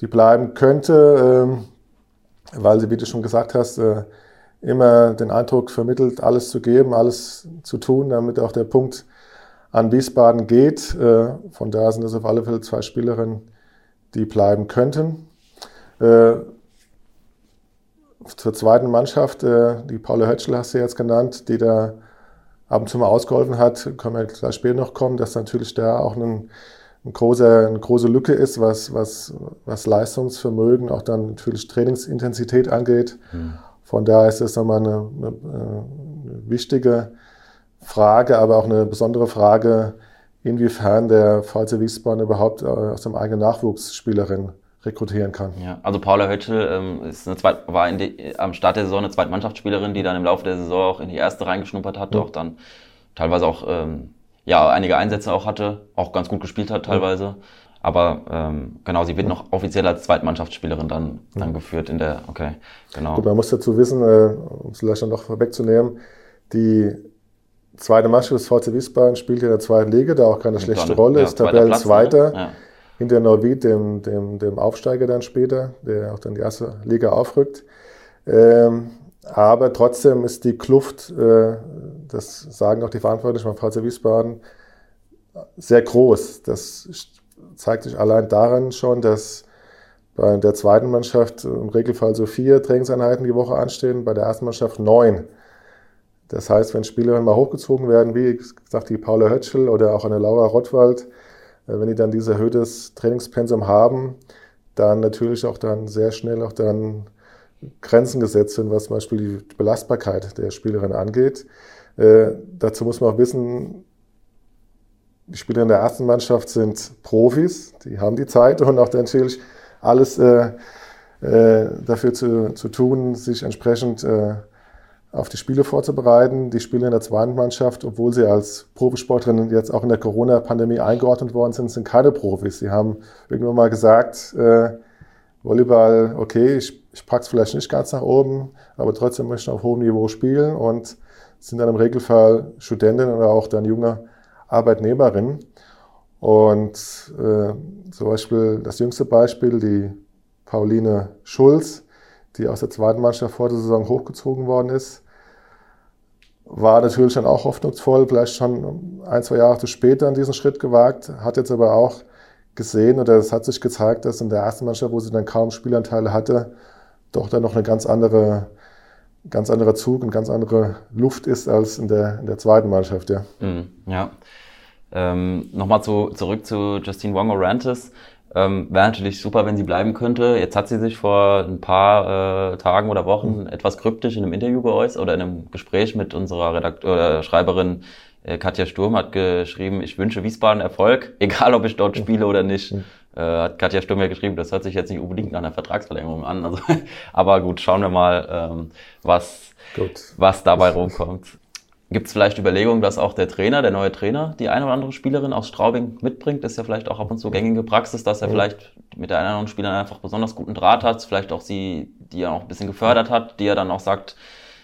die bleiben könnte, ähm, weil sie, wie du schon gesagt hast, äh, immer den Eindruck vermittelt, alles zu geben, alles zu tun, damit auch der Punkt an Wiesbaden geht. Äh, von daher sind es auf alle Fälle zwei Spielerinnen, die bleiben könnten. Äh, zur zweiten Mannschaft, die Paula Hötschel hast du jetzt genannt, die da ab und zu mal ausgeholfen hat, können wir gleich später noch kommen, dass natürlich da auch ein, ein großer, eine große Lücke ist, was, was, was Leistungsvermögen, auch dann natürlich Trainingsintensität angeht. Mhm. Von daher ist das nochmal eine, eine, eine wichtige Frage, aber auch eine besondere Frage, inwiefern der VC Wiesbaden überhaupt äh, aus dem eigenen Nachwuchsspielerin rekrutieren kann. Ja, also Paula Hötschel ähm, ist eine Zweit war die, am Start der Saison eine Zweitmannschaftsspielerin, die dann im Laufe der Saison auch in die erste reingeschnuppert hat, ja. auch dann teilweise auch ähm, ja einige Einsätze auch hatte, auch ganz gut gespielt hat teilweise. Ja. Aber ähm, genau, sie wird noch offiziell als Zweitmannschaftsspielerin dann, dann ja. geführt in der, okay, genau. Gut, man muss dazu wissen, äh, um es vielleicht noch vorwegzunehmen, die zweite Mannschaft des VC Wiesbaden spielt in der zweiten Liga, da auch keine schlechte Rolle, ja, ist Tabellenzweiter. Ja. Hinter Norwid, dem, dem, dem Aufsteiger dann später, der auch dann die erste Liga aufrückt. Ähm, aber trotzdem ist die Kluft, äh, das sagen auch die Verantwortlichen beim VC Wiesbaden, sehr groß. Das zeigt sich allein daran schon, dass bei der zweiten Mannschaft im Regelfall so vier Trainingseinheiten die Woche anstehen, bei der ersten Mannschaft neun. Das heißt, wenn Spielerinnen mal hochgezogen werden, wie gesagt die Paula Hötschel oder auch eine Laura Rottwald, äh, wenn die dann dieses erhöhtes Trainingspensum haben, dann natürlich auch dann sehr schnell auch dann Grenzen gesetzt sind, was zum Beispiel die Belastbarkeit der Spielerin angeht. Äh, dazu muss man auch wissen, die Spieler in der ersten Mannschaft sind Profis, die haben die Zeit und auch natürlich alles äh, äh, dafür zu, zu tun, sich entsprechend äh, auf die Spiele vorzubereiten. Die Spieler in der zweiten Mannschaft, obwohl sie als Profisportlerinnen jetzt auch in der Corona-Pandemie eingeordnet worden sind, sind keine Profis. Sie haben irgendwann mal gesagt, äh, Volleyball, okay, ich, ich packe es vielleicht nicht ganz nach oben, aber trotzdem möchte ich auf hohem Niveau spielen und sind dann im Regelfall Studentinnen oder auch dann junge Arbeitnehmerinnen. Und äh, zum Beispiel das jüngste Beispiel, die Pauline Schulz, die aus der zweiten Mannschaft vor der Saison hochgezogen worden ist, war natürlich dann auch hoffnungsvoll, vielleicht schon ein, zwei Jahre zu spät dann diesen Schritt gewagt, hat jetzt aber auch gesehen oder es hat sich gezeigt, dass in der ersten Mannschaft, wo sie dann kaum Spielanteile hatte, doch dann noch eine ganz andere, ganz anderer Zug und ganz andere Luft ist als in der, in der zweiten Mannschaft, ja. Mhm, ja. Ähm, Nochmal zu, zurück zu Justine Wong-Orantes. Ähm, Wäre natürlich super, wenn sie bleiben könnte. Jetzt hat sie sich vor ein paar äh, Tagen oder Wochen mhm. etwas kryptisch in einem Interview geäußert oder in einem Gespräch mit unserer Redakteur oder Schreiberin äh, Katja Sturm hat geschrieben, ich wünsche Wiesbaden Erfolg, egal ob ich dort spiele oder nicht. Äh, hat Katja Sturm ja geschrieben, das hört sich jetzt nicht unbedingt nach einer Vertragsverlängerung an. Also, aber gut, schauen wir mal, ähm, was, gut. was dabei rumkommt. Gibt es vielleicht Überlegungen, dass auch der Trainer, der neue Trainer, die eine oder andere Spielerin aus Straubing mitbringt? Das ist ja vielleicht auch ab und zu gängige Praxis, dass er ja. vielleicht mit der einen oder anderen Spielerin einfach besonders guten Draht hat, vielleicht auch sie, die er auch ein bisschen gefördert hat, die er dann auch sagt,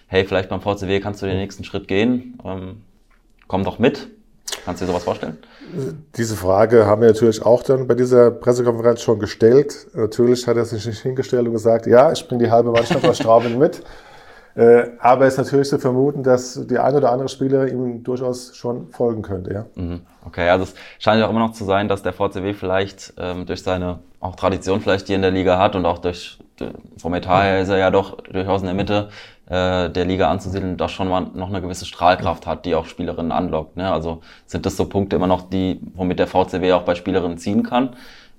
hey, vielleicht beim VCW kannst du den nächsten Schritt gehen, ähm, komm doch mit. Kannst du dir sowas vorstellen? Diese Frage haben wir natürlich auch dann bei dieser Pressekonferenz schon gestellt. Natürlich hat er sich nicht hingestellt und gesagt, ja, ich bringe die halbe Mannschaft aus Straubing mit. Äh, aber es ist natürlich zu vermuten, dass die eine oder andere Spieler ihm durchaus schon folgen könnte. Ja? Mhm. Okay, also es scheint ja auch immer noch zu sein, dass der VCW vielleicht ähm, durch seine auch Tradition vielleicht, die er in der Liga hat und auch durch vom Etat her ist er ja doch durchaus in der Mitte äh, der Liga anzusiedeln, doch schon mal noch eine gewisse Strahlkraft hat, die auch Spielerinnen anlockt. Ne? Also sind das so Punkte immer noch, die womit der VCW auch bei Spielerinnen ziehen kann?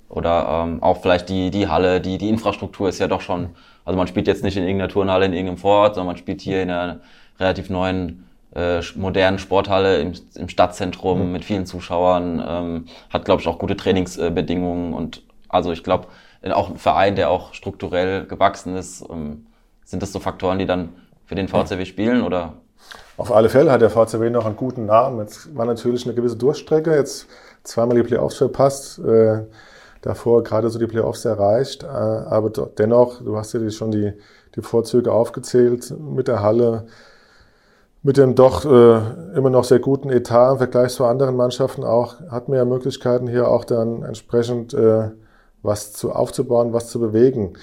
Oder ähm, auch vielleicht die, die Halle, die, die Infrastruktur ist ja doch schon, also man spielt jetzt nicht in irgendeiner Turnhalle in irgendeinem Vorort, sondern man spielt hier in einer relativ neuen, äh, modernen Sporthalle im, im Stadtzentrum mhm. mit vielen Zuschauern, ähm, hat, glaube ich, auch gute Trainingsbedingungen und also ich glaube, auch ein Verein, der auch strukturell gewachsen ist, ähm, sind das so Faktoren, die dann für den VCW spielen oder? Auf alle Fälle hat der VCW noch einen guten Namen. Jetzt war natürlich eine gewisse Durchstrecke, jetzt zweimal die Playoffs verpasst. Äh, davor gerade so die Playoffs erreicht. Äh, aber dennoch, du hast ja schon die, die Vorzüge aufgezählt mit der Halle, mit dem doch äh, immer noch sehr guten Etat im Vergleich zu anderen Mannschaften auch, hat man ja Möglichkeiten hier auch dann entsprechend äh, was zu aufzubauen, was zu bewegen.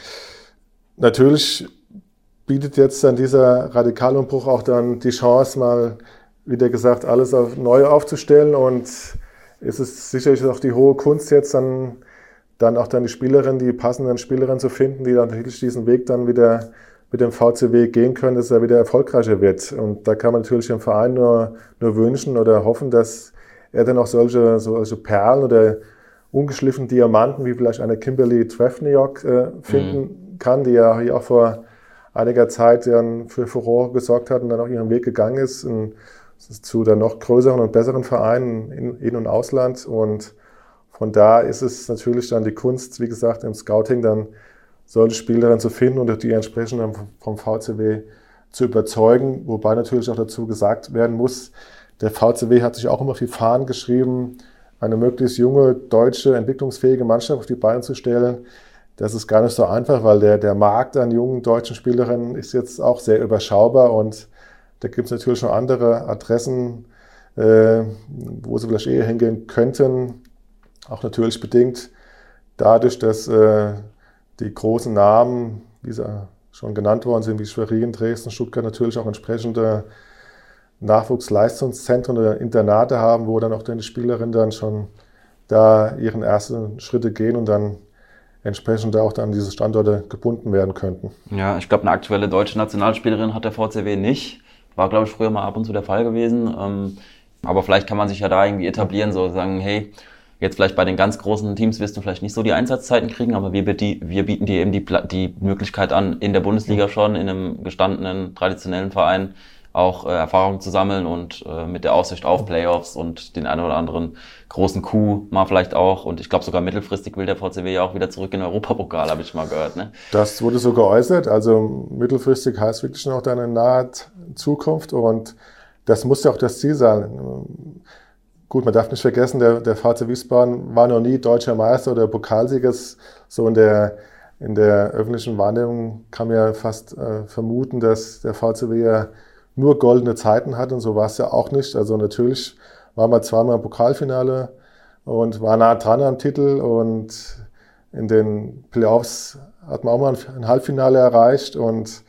Natürlich bietet jetzt dann dieser Radikalumbruch auch dann die Chance, mal, wieder gesagt, alles auf neu aufzustellen und es ist sicherlich auch die hohe Kunst jetzt dann, dann auch dann die Spielerin, die passenden Spielerinnen zu finden, die dann natürlich diesen Weg dann wieder mit dem VCW gehen können, dass er wieder erfolgreicher wird. Und da kann man natürlich dem Verein nur, nur wünschen oder hoffen, dass er dann auch solche, solche Perlen oder ungeschliffenen Diamanten wie vielleicht eine Kimberly Trefniok äh, finden mhm. kann, die ja hier auch vor einiger Zeit dann für Furore gesorgt hat und dann auch ihren Weg gegangen ist in, zu dann noch größeren und besseren Vereinen in, in und Ausland. Und von da ist es natürlich dann die Kunst, wie gesagt, im Scouting dann solche Spielerinnen zu finden und die entsprechend dann vom VCW zu überzeugen. Wobei natürlich auch dazu gesagt werden muss, der VCW hat sich auch immer viel Fahnen geschrieben, eine möglichst junge, deutsche, entwicklungsfähige Mannschaft auf die Beine zu stellen. Das ist gar nicht so einfach, weil der, der Markt an jungen deutschen Spielerinnen ist jetzt auch sehr überschaubar und da gibt es natürlich schon andere Adressen, äh, wo sie vielleicht eher hingehen könnten. Auch natürlich bedingt dadurch, dass äh, die großen Namen, die schon genannt worden sind, wie Schwerin, Dresden, Stuttgart, natürlich auch entsprechende Nachwuchsleistungszentren oder Internate haben, wo dann auch die Spielerinnen dann schon da ihren ersten Schritte gehen und dann entsprechend auch dann diese Standorte gebunden werden könnten. Ja, ich glaube, eine aktuelle deutsche Nationalspielerin hat der VCW nicht. War, glaube ich, früher mal ab und zu der Fall gewesen. Ähm, aber vielleicht kann man sich ja da irgendwie etablieren, so sagen, hey, jetzt vielleicht bei den ganz großen Teams wirst du vielleicht nicht so die Einsatzzeiten kriegen, aber wir, wir bieten dir eben die, die Möglichkeit an, in der Bundesliga schon, in einem gestandenen, traditionellen Verein, auch äh, Erfahrung zu sammeln und äh, mit der Aussicht auf Playoffs und den einen oder anderen großen Coup mal vielleicht auch. Und ich glaube sogar mittelfristig will der VCW ja auch wieder zurück in den Europapokal, habe ich mal gehört. Ne? Das wurde so geäußert. Also mittelfristig heißt wirklich noch eine nahe Zukunft und das muss ja auch das Ziel sein. Gut, man darf nicht vergessen, der, der VC Wiesbaden war noch nie deutscher Meister oder Pokalsieger. So in der, in der öffentlichen Wahrnehmung kann man ja fast äh, vermuten, dass der VCW ja nur goldene Zeiten hat und so war es ja auch nicht. Also natürlich war man zweimal im Pokalfinale und war nah dran am Titel und in den Playoffs hat man auch mal ein Halbfinale erreicht und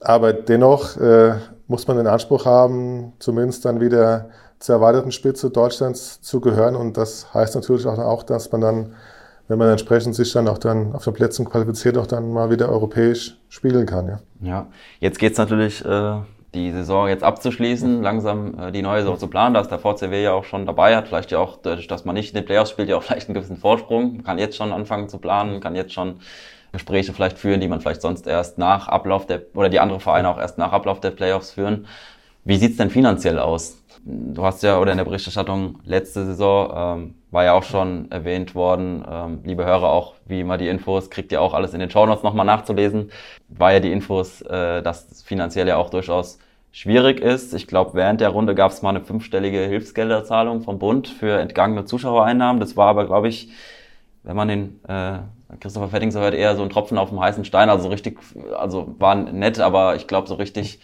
aber dennoch äh, muss man den Anspruch haben, zumindest dann wieder zur erweiterten Spitze Deutschlands zu gehören und das heißt natürlich auch, dass man dann wenn man entsprechend sich dann auch dann auf den Plätzen qualifiziert, auch dann mal wieder europäisch spielen kann. Ja, ja. jetzt geht's natürlich, äh, die Saison jetzt abzuschließen, langsam äh, die neue Saison zu planen. Da ist der VCW ja auch schon dabei, hat vielleicht ja auch, dadurch, dass man nicht in den Playoffs spielt, ja auch vielleicht einen gewissen Vorsprung. Man kann jetzt schon anfangen zu planen, kann jetzt schon Gespräche vielleicht führen, die man vielleicht sonst erst nach Ablauf der, oder die andere Vereine auch erst nach Ablauf der Playoffs führen. Wie sieht's denn finanziell aus? Du hast ja, oder in der Berichterstattung letzte Saison ähm, war ja auch schon erwähnt worden, ähm, liebe Hörer, auch wie immer die Infos, kriegt ihr auch alles in den Shownotes nochmal nachzulesen. War ja die Infos, äh, dass finanziell ja auch durchaus schwierig ist. Ich glaube, während der Runde gab es mal eine fünfstellige Hilfsgelderzahlung vom Bund für entgangene Zuschauereinnahmen. Das war aber, glaube ich, wenn man den äh, Christopher Fetting so hört, eher so ein Tropfen auf dem heißen Stein. Also richtig, also war nett, aber ich glaube so richtig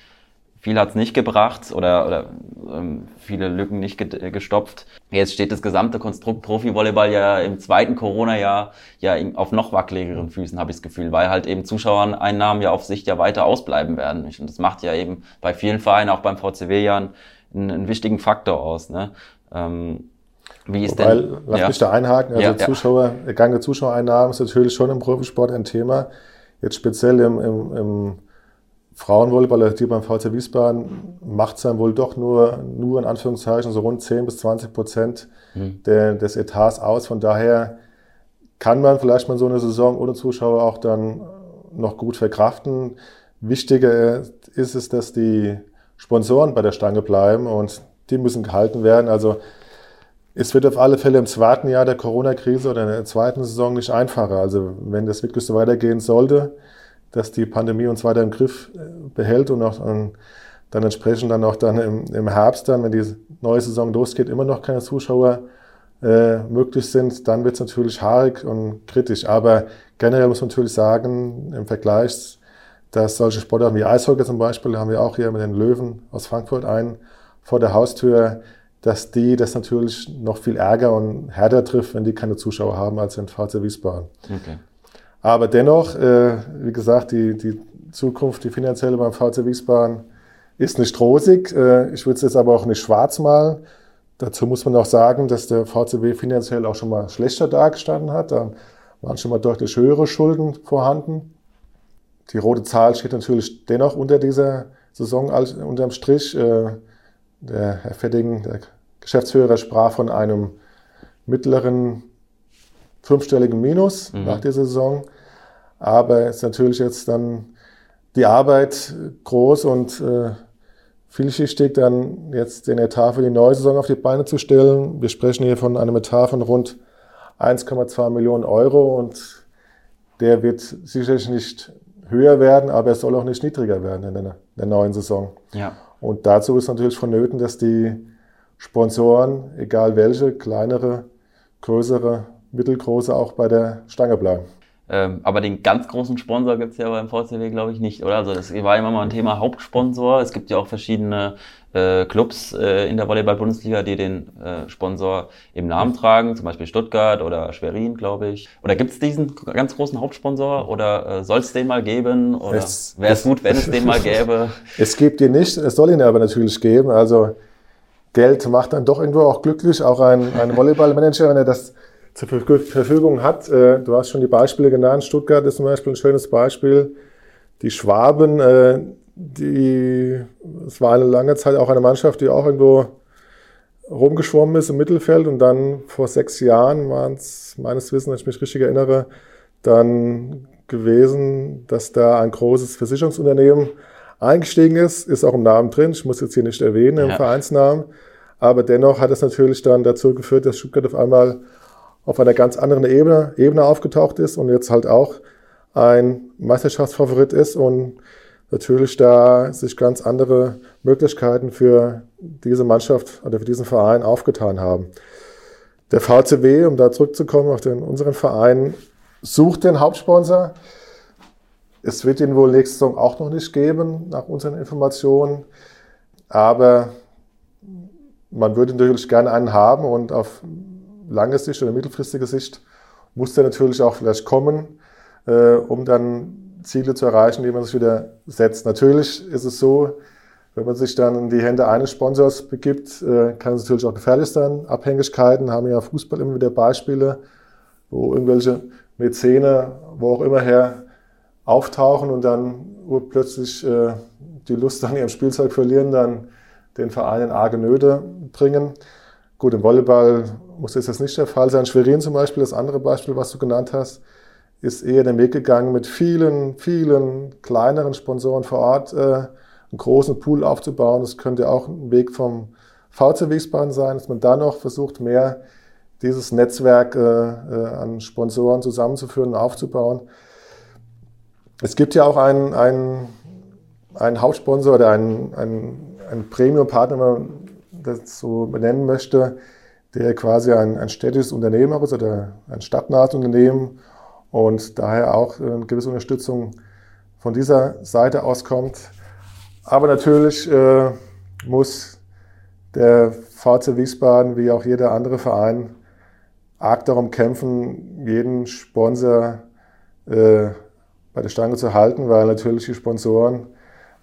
viel hat's nicht gebracht oder, oder ähm, viele Lücken nicht gestopft. Jetzt steht das gesamte Konstrukt Profi-Volleyball ja im zweiten Corona-Jahr ja auf noch wackeligeren Füßen, habe ich das Gefühl, weil halt eben Zuschauereinnahmen ja auf Sicht ja weiter ausbleiben werden. Und das macht ja eben bei vielen Vereinen, auch beim VCW ja einen, einen wichtigen Faktor aus. Ne? Ähm, wie ist Wobei, denn? Lass ja. mich da einhaken. Also ja, Zuschauer, ja. Gange Zuschauereinnahmen ist natürlich schon im Profisport ein Thema. Jetzt speziell im, im, im Frauenvolleyball, die beim VC Wiesbaden macht es dann wohl doch nur, nur in Anführungszeichen so rund 10 bis 20 Prozent mhm. der, des Etats aus. Von daher kann man vielleicht mal so eine Saison ohne Zuschauer auch dann noch gut verkraften. Wichtiger ist es, dass die Sponsoren bei der Stange bleiben und die müssen gehalten werden. Also es wird auf alle Fälle im zweiten Jahr der Corona-Krise oder in der zweiten Saison nicht einfacher. Also wenn das wirklich so weitergehen sollte, dass die Pandemie uns weiter im Griff äh, behält und auch dann, dann entsprechend dann auch dann im, im, Herbst dann, wenn die neue Saison losgeht, immer noch keine Zuschauer äh, möglich sind, dann wird es natürlich haarig und kritisch. Aber generell muss man natürlich sagen, im Vergleich, dass solche Sportarten wie Eishockey zum Beispiel, haben wir auch hier mit den Löwen aus Frankfurt einen vor der Haustür, dass die das natürlich noch viel ärger und härter trifft, wenn die keine Zuschauer haben als in VC Wiesbaden. Okay. Aber dennoch, äh, wie gesagt, die, die Zukunft, die finanzielle beim VC Wiesbaden ist nicht rosig. Äh, ich würde es jetzt aber auch nicht schwarz malen. Dazu muss man auch sagen, dass der VCW finanziell auch schon mal schlechter dargestanden hat. Da waren schon mal deutlich höhere Schulden vorhanden. Die rote Zahl steht natürlich dennoch unter dieser Saison unterm Strich. Äh, der Herr Fedding, der Geschäftsführer, sprach von einem mittleren fünfstelligen Minus mhm. nach dieser Saison. Aber es ist natürlich jetzt dann die Arbeit groß und äh, vielschichtig, dann jetzt den Etat für die neue Saison auf die Beine zu stellen. Wir sprechen hier von einem Etat von rund 1,2 Millionen Euro und der wird sicherlich nicht höher werden, aber er soll auch nicht niedriger werden in der, in der neuen Saison. Ja. Und dazu ist natürlich vonnöten, dass die Sponsoren, egal welche, kleinere, größere, mittelgroße, auch bei der Stange bleiben. Ähm, aber den ganz großen Sponsor gibt's ja beim VCW, glaube ich, nicht, oder? Also das war immer mal ein Thema Hauptsponsor. Es gibt ja auch verschiedene äh, Clubs äh, in der Volleyball-Bundesliga, die den äh, Sponsor im Namen tragen, zum Beispiel Stuttgart oder Schwerin, glaube ich. Oder gibt's diesen ganz großen Hauptsponsor oder äh, soll es den mal geben? Oder wäre es gut, wenn es den mal gäbe? Es gibt ihn nicht, es soll ihn aber natürlich geben. Also Geld macht dann doch irgendwo auch glücklich. Auch ein, ein Volleyballmanager, wenn er das zur Verfügung hat. Äh, du hast schon die Beispiele genannt. Stuttgart ist zum Beispiel ein schönes Beispiel. Die Schwaben, äh, die, es war eine lange Zeit auch eine Mannschaft, die auch irgendwo rumgeschwommen ist im Mittelfeld und dann vor sechs Jahren waren es meines Wissens, wenn ich mich richtig erinnere, dann gewesen, dass da ein großes Versicherungsunternehmen eingestiegen ist, ist auch im Namen drin, ich muss jetzt hier nicht erwähnen, im ja. Vereinsnamen, aber dennoch hat es natürlich dann dazu geführt, dass Stuttgart auf einmal auf einer ganz anderen Ebene, Ebene aufgetaucht ist und jetzt halt auch ein Meisterschaftsfavorit ist und natürlich da sich ganz andere Möglichkeiten für diese Mannschaft oder für diesen Verein aufgetan haben. Der VCW, um da zurückzukommen auf den, unseren Verein, sucht den Hauptsponsor. Es wird ihn wohl nächste Saison auch noch nicht geben, nach unseren Informationen. Aber man würde natürlich gerne einen haben und auf lange Sicht oder mittelfristige Sicht muss der natürlich auch vielleicht kommen, äh, um dann Ziele zu erreichen, die man sich wieder setzt. Natürlich ist es so, wenn man sich dann in die Hände eines Sponsors begibt, äh, kann es natürlich auch gefährlich sein. Abhängigkeiten haben ja Fußball immer wieder Beispiele, wo irgendwelche Mäzene, wo auch immer her, auftauchen und dann plötzlich äh, die Lust an ihrem Spielzeug verlieren, dann den Verein in arge Nöte bringen. Gut, im Volleyball muss das nicht der Fall sein. Schwerin zum Beispiel, das andere Beispiel, was du genannt hast, ist eher den Weg gegangen, mit vielen, vielen kleineren Sponsoren vor Ort äh, einen großen Pool aufzubauen. Das könnte auch ein Weg vom VC Wiesbaden sein, dass man da noch versucht, mehr dieses Netzwerk äh, äh, an Sponsoren zusammenzuführen und aufzubauen. Es gibt ja auch einen, einen, einen Hauptsponsor oder einen, einen, einen Premium-Partner, wenn man das so benennen möchte, der quasi ein, ein städtisches Unternehmen ist oder ein stadtnahes Unternehmen und daher auch eine gewisse Unterstützung von dieser Seite auskommt. Aber natürlich äh, muss der VC Wiesbaden wie auch jeder andere Verein arg darum kämpfen, jeden Sponsor äh, bei der Stange zu halten, weil natürlich die Sponsoren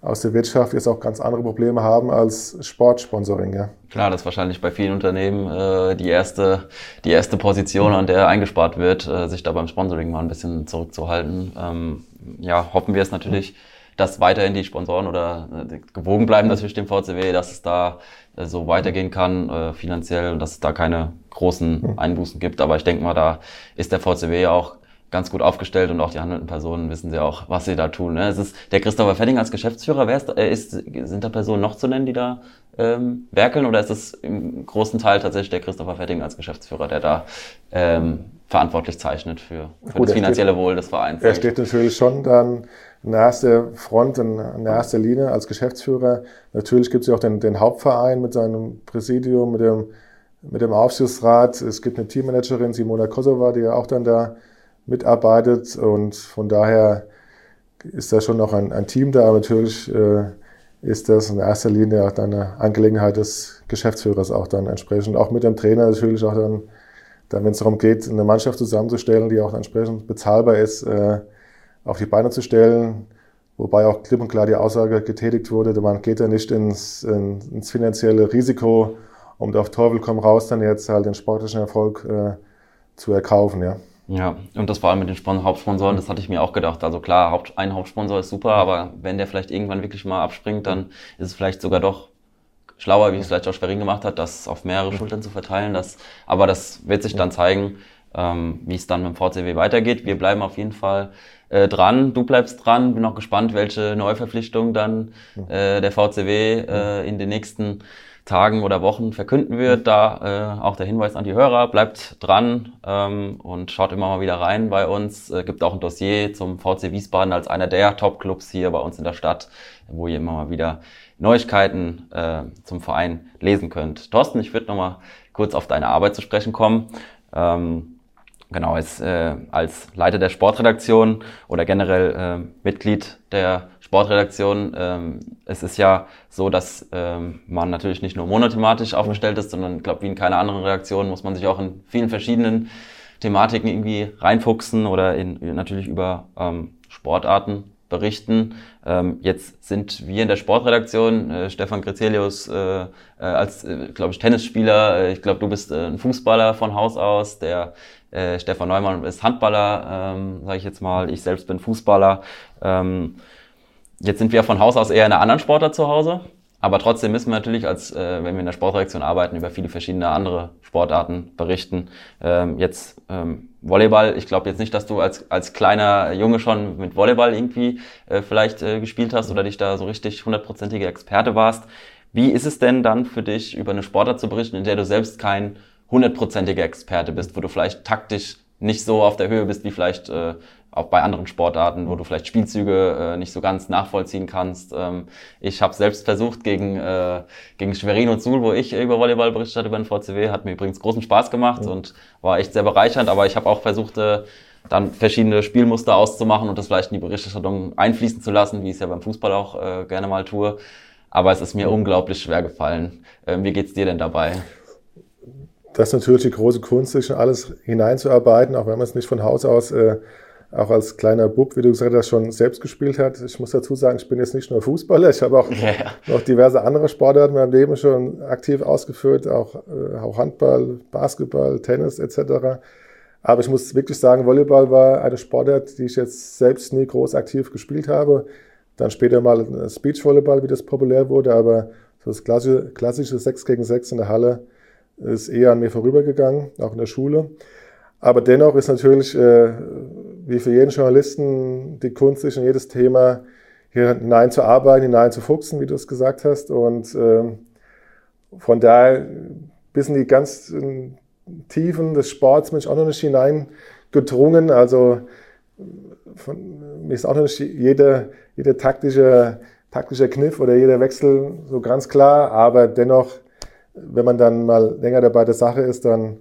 aus der Wirtschaft jetzt auch ganz andere Probleme haben als Sportsponsoring. Ja. Klar, das ist wahrscheinlich bei vielen Unternehmen äh, die erste die erste Position, an der eingespart wird, äh, sich da beim Sponsoring mal ein bisschen zurückzuhalten. Ähm, ja, hoffen wir es natürlich, dass weiterhin die Sponsoren oder äh, gewogen bleiben natürlich dem VCW, dass es da äh, so weitergehen kann äh, finanziell und dass es da keine großen Einbußen gibt. Aber ich denke mal, da ist der VCW auch ganz gut aufgestellt und auch die handelnden Personen wissen sie auch, was sie da tun. Ne? Es ist der Christopher Fetting als Geschäftsführer. Wer ist, äh, ist, sind da Personen noch zu nennen, die da ähm, werkeln oder ist es im großen Teil tatsächlich der Christopher Fetting als Geschäftsführer, der da ähm, verantwortlich zeichnet für, für Gut, das finanzielle steht, Wohl des Vereins? Er steht natürlich schon dann in erster Front, in, in erster Linie als Geschäftsführer. Natürlich gibt es ja auch den, den Hauptverein mit seinem Präsidium, mit dem, mit dem Aufsichtsrat. Es gibt eine Teammanagerin, Simona Kosova, die ja auch dann da mitarbeitet und von daher ist da schon noch ein, ein Team da. Aber natürlich äh, ist das in erster Linie auch dann eine Angelegenheit des Geschäftsführers auch dann entsprechend. Auch mit dem Trainer natürlich auch dann, dann wenn es darum geht, eine Mannschaft zusammenzustellen, die auch entsprechend bezahlbar ist, äh, auf die Beine zu stellen. Wobei auch klipp und klar die Aussage getätigt wurde, man geht ja nicht ins, ins finanzielle Risiko, um auf Teufel komm raus dann jetzt halt den sportlichen Erfolg äh, zu erkaufen, ja. Ja, und das vor allem mit den Spon Hauptsponsoren, das hatte ich mir auch gedacht. Also klar, Haupt, ein Hauptsponsor ist super, aber wenn der vielleicht irgendwann wirklich mal abspringt, dann ist es vielleicht sogar doch schlauer, wie es vielleicht auch Schwerin gemacht hat, das auf mehrere Schultern zu verteilen. Das, aber das wird sich dann zeigen, ähm, wie es dann mit dem VCW weitergeht. Wir bleiben auf jeden Fall äh, dran. Du bleibst dran. Bin auch gespannt, welche Neuverpflichtung dann äh, der VCW äh, in den nächsten Tagen oder Wochen verkünden wird. Da äh, auch der Hinweis an die Hörer, bleibt dran ähm, und schaut immer mal wieder rein bei uns. Äh, gibt auch ein Dossier zum VC Wiesbaden als einer der Top-Clubs hier bei uns in der Stadt, wo ihr immer mal wieder Neuigkeiten äh, zum Verein lesen könnt. Thorsten, ich würde noch mal kurz auf deine Arbeit zu sprechen kommen. Ähm, genau, als, äh, als Leiter der Sportredaktion oder generell äh, Mitglied der Sportredaktion. Ähm, es ist ja so, dass ähm, man natürlich nicht nur monothematisch aufgestellt ist, sondern ich glaube, wie in keiner anderen Redaktion muss man sich auch in vielen verschiedenen Thematiken irgendwie reinfuchsen oder in, natürlich über ähm, Sportarten berichten. Ähm, jetzt sind wir in der Sportredaktion, äh, Stefan Grizelius äh, äh, als, äh, glaube ich, Tennisspieler, äh, ich glaube, du bist äh, ein Fußballer von Haus aus, der äh, Stefan Neumann ist Handballer, ähm, sage ich jetzt mal, ich selbst bin Fußballer. Ähm, jetzt sind wir von Haus aus eher in einer anderen Sportart zu Hause. Aber trotzdem müssen wir natürlich, als äh, wenn wir in der Sportredaktion arbeiten, über viele verschiedene andere Sportarten berichten. Ähm, jetzt ähm, Volleyball, ich glaube jetzt nicht, dass du als, als kleiner Junge schon mit Volleyball irgendwie äh, vielleicht äh, gespielt hast oder dich da so richtig hundertprozentige Experte warst. Wie ist es denn dann für dich, über eine Sportart zu berichten, in der du selbst kein hundertprozentiger Experte bist, wo du vielleicht taktisch nicht so auf der Höhe bist wie vielleicht äh, auch bei anderen Sportarten, wo du vielleicht Spielzüge äh, nicht so ganz nachvollziehen kannst. Ähm, ich habe selbst versucht gegen, äh, gegen Schwerin und Suhl, wo ich über Volleyball berichtet hatte über den VCW, hat mir übrigens großen Spaß gemacht mhm. und war echt sehr bereichernd, aber ich habe auch versucht, äh, dann verschiedene Spielmuster auszumachen und das vielleicht in die Berichterstattung einfließen zu lassen, wie ich es ja beim Fußball auch äh, gerne mal tue. Aber es ist mir mhm. unglaublich schwer gefallen. Ähm, wie geht's dir denn dabei? Das ist natürlich die große Kunst, sich in alles hineinzuarbeiten, auch wenn man es nicht von Haus aus äh, auch als kleiner Bub, wie du gesagt hast, schon selbst gespielt hat. Ich muss dazu sagen, ich bin jetzt nicht nur Fußballer, ich habe auch yeah. noch diverse andere Sportarten in meinem Leben schon aktiv ausgeführt, auch, äh, auch Handball, Basketball, Tennis etc. Aber ich muss wirklich sagen, Volleyball war eine Sportart, die ich jetzt selbst nie groß aktiv gespielt habe. Dann später mal Speech-Volleyball, wie das populär wurde, aber das klassische, klassische 6 gegen 6 in der Halle ist eher an mir vorübergegangen, auch in der Schule. Aber dennoch ist natürlich, äh, wie für jeden Journalisten, die Kunst, sich in jedes Thema hier hineinzuarbeiten, hineinzufuchsen, wie du es gesagt hast. Und äh, von daher bis in die ganz Tiefen des Sports bin ich auch noch nicht hineingedrungen. Also von, mir ist auch noch nicht jeder, jeder taktische, taktische Kniff oder jeder Wechsel so ganz klar. Aber dennoch, wenn man dann mal länger dabei der Sache ist, dann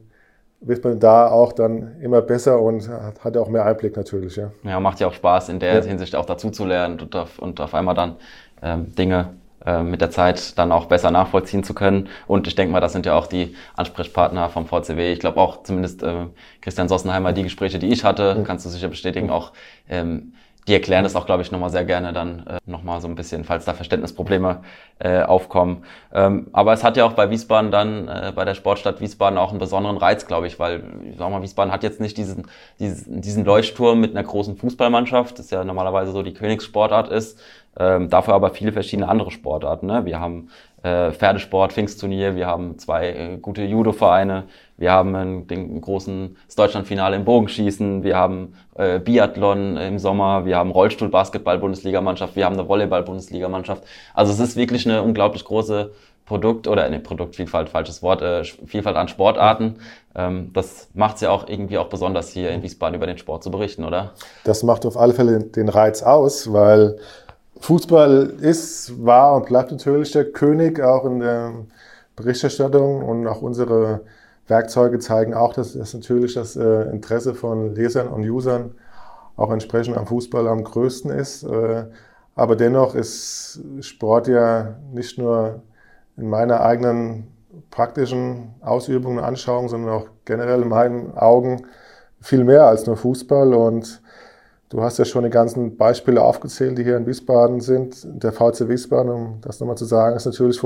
wird man da auch dann immer besser und hat auch mehr Einblick natürlich. Ja, ja macht ja auch Spaß, in der ja. Hinsicht auch dazu zu lernen und auf, und auf einmal dann ähm, Dinge äh, mit der Zeit dann auch besser nachvollziehen zu können. Und ich denke mal, das sind ja auch die Ansprechpartner vom VCW. Ich glaube auch zumindest äh, Christian Sossenheimer, die Gespräche, die ich hatte, mhm. kannst du sicher bestätigen, auch ähm, die erklären das auch, glaube ich, nochmal sehr gerne dann äh, nochmal so ein bisschen, falls da Verständnisprobleme äh, aufkommen. Ähm, aber es hat ja auch bei Wiesbaden dann, äh, bei der Sportstadt Wiesbaden auch einen besonderen Reiz, glaube ich, weil, sag mal, Wiesbaden hat jetzt nicht diesen, diesen, diesen Leuchtturm mit einer großen Fußballmannschaft, das ja normalerweise so die Königssportart ist, ähm, dafür aber viele verschiedene andere Sportarten. Ne? Wir haben äh, Pferdesport, Pfingstturnier, wir haben zwei äh, gute Judo-Vereine, wir haben einen, den großen Deutschlandfinale im Bogenschießen, wir haben äh, Biathlon im Sommer, wir haben Rollstuhl-Basketball-Bundesligamannschaft, wir haben eine Volleyball-Bundesligamannschaft. Also es ist wirklich eine unglaublich große Produkt oder eine Produktvielfalt, falsches Wort, äh, Vielfalt an Sportarten. Ähm, das macht es ja auch irgendwie auch besonders hier in Wiesbaden über den Sport zu berichten, oder? Das macht auf alle Fälle den Reiz aus, weil Fußball ist, war und bleibt natürlich der König auch in der Berichterstattung und auch unsere Werkzeuge zeigen auch, dass, dass natürlich das äh, Interesse von Lesern und Usern auch entsprechend am Fußball am größten ist. Äh, Aber dennoch ist Sport ja nicht nur in meiner eigenen praktischen Ausübung und Anschauung, sondern auch generell in meinen Augen viel mehr als nur Fußball. Und du hast ja schon die ganzen Beispiele aufgezählt, die hier in Wiesbaden sind. Der VC Wiesbaden, um das nochmal zu sagen, ist natürlich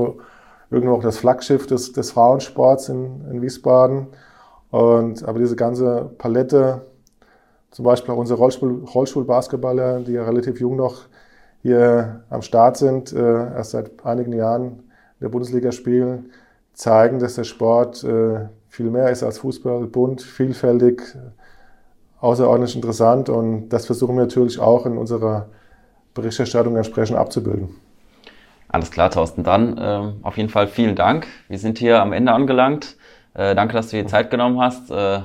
irgendwo auch das Flaggschiff des, des Frauensports in, in Wiesbaden. Und, aber diese ganze Palette, zum Beispiel auch unsere Rollstuhl, Rollstuhlbasketballer, die ja relativ jung noch hier am Start sind, äh, erst seit einigen Jahren in der Bundesliga spielen, zeigen, dass der Sport äh, viel mehr ist als Fußball, bunt, vielfältig, außerordentlich interessant und das versuchen wir natürlich auch in unserer Berichterstattung entsprechend abzubilden. Alles klar, Thorsten. Dann äh, auf jeden Fall vielen Dank. Wir sind hier am Ende angelangt. Äh, danke, dass du dir Zeit genommen hast. Äh,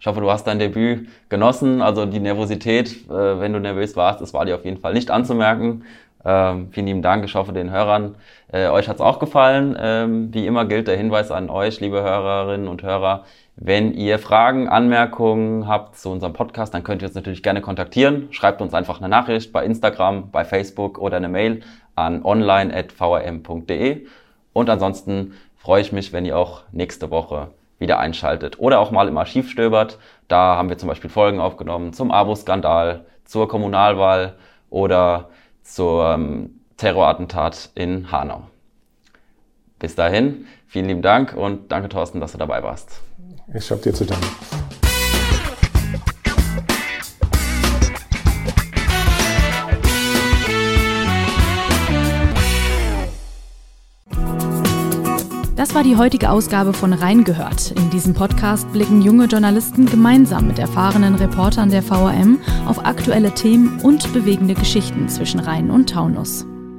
ich hoffe, du hast dein Debüt genossen. Also die Nervosität, äh, wenn du nervös warst, das war dir auf jeden Fall nicht anzumerken. Ähm, vielen lieben Dank. Ich hoffe, den Hörern, äh, euch hat's auch gefallen. Ähm, wie immer gilt der Hinweis an euch, liebe Hörerinnen und Hörer. Wenn ihr Fragen, Anmerkungen habt zu unserem Podcast, dann könnt ihr uns natürlich gerne kontaktieren. Schreibt uns einfach eine Nachricht bei Instagram, bei Facebook oder eine Mail an online.vrm.de. Und ansonsten freue ich mich, wenn ihr auch nächste Woche wieder einschaltet oder auch mal im Archiv stöbert. Da haben wir zum Beispiel Folgen aufgenommen zum Abo-Skandal, zur Kommunalwahl oder zum ähm, Terrorattentat in Hanau. Bis dahin, vielen lieben Dank und danke Thorsten, dass du dabei warst. Ich habe dir zu danken. Das war die heutige Ausgabe von Reingehört. In diesem Podcast blicken junge Journalisten gemeinsam mit erfahrenen Reportern der VRM auf aktuelle Themen und bewegende Geschichten zwischen Rhein und Taunus.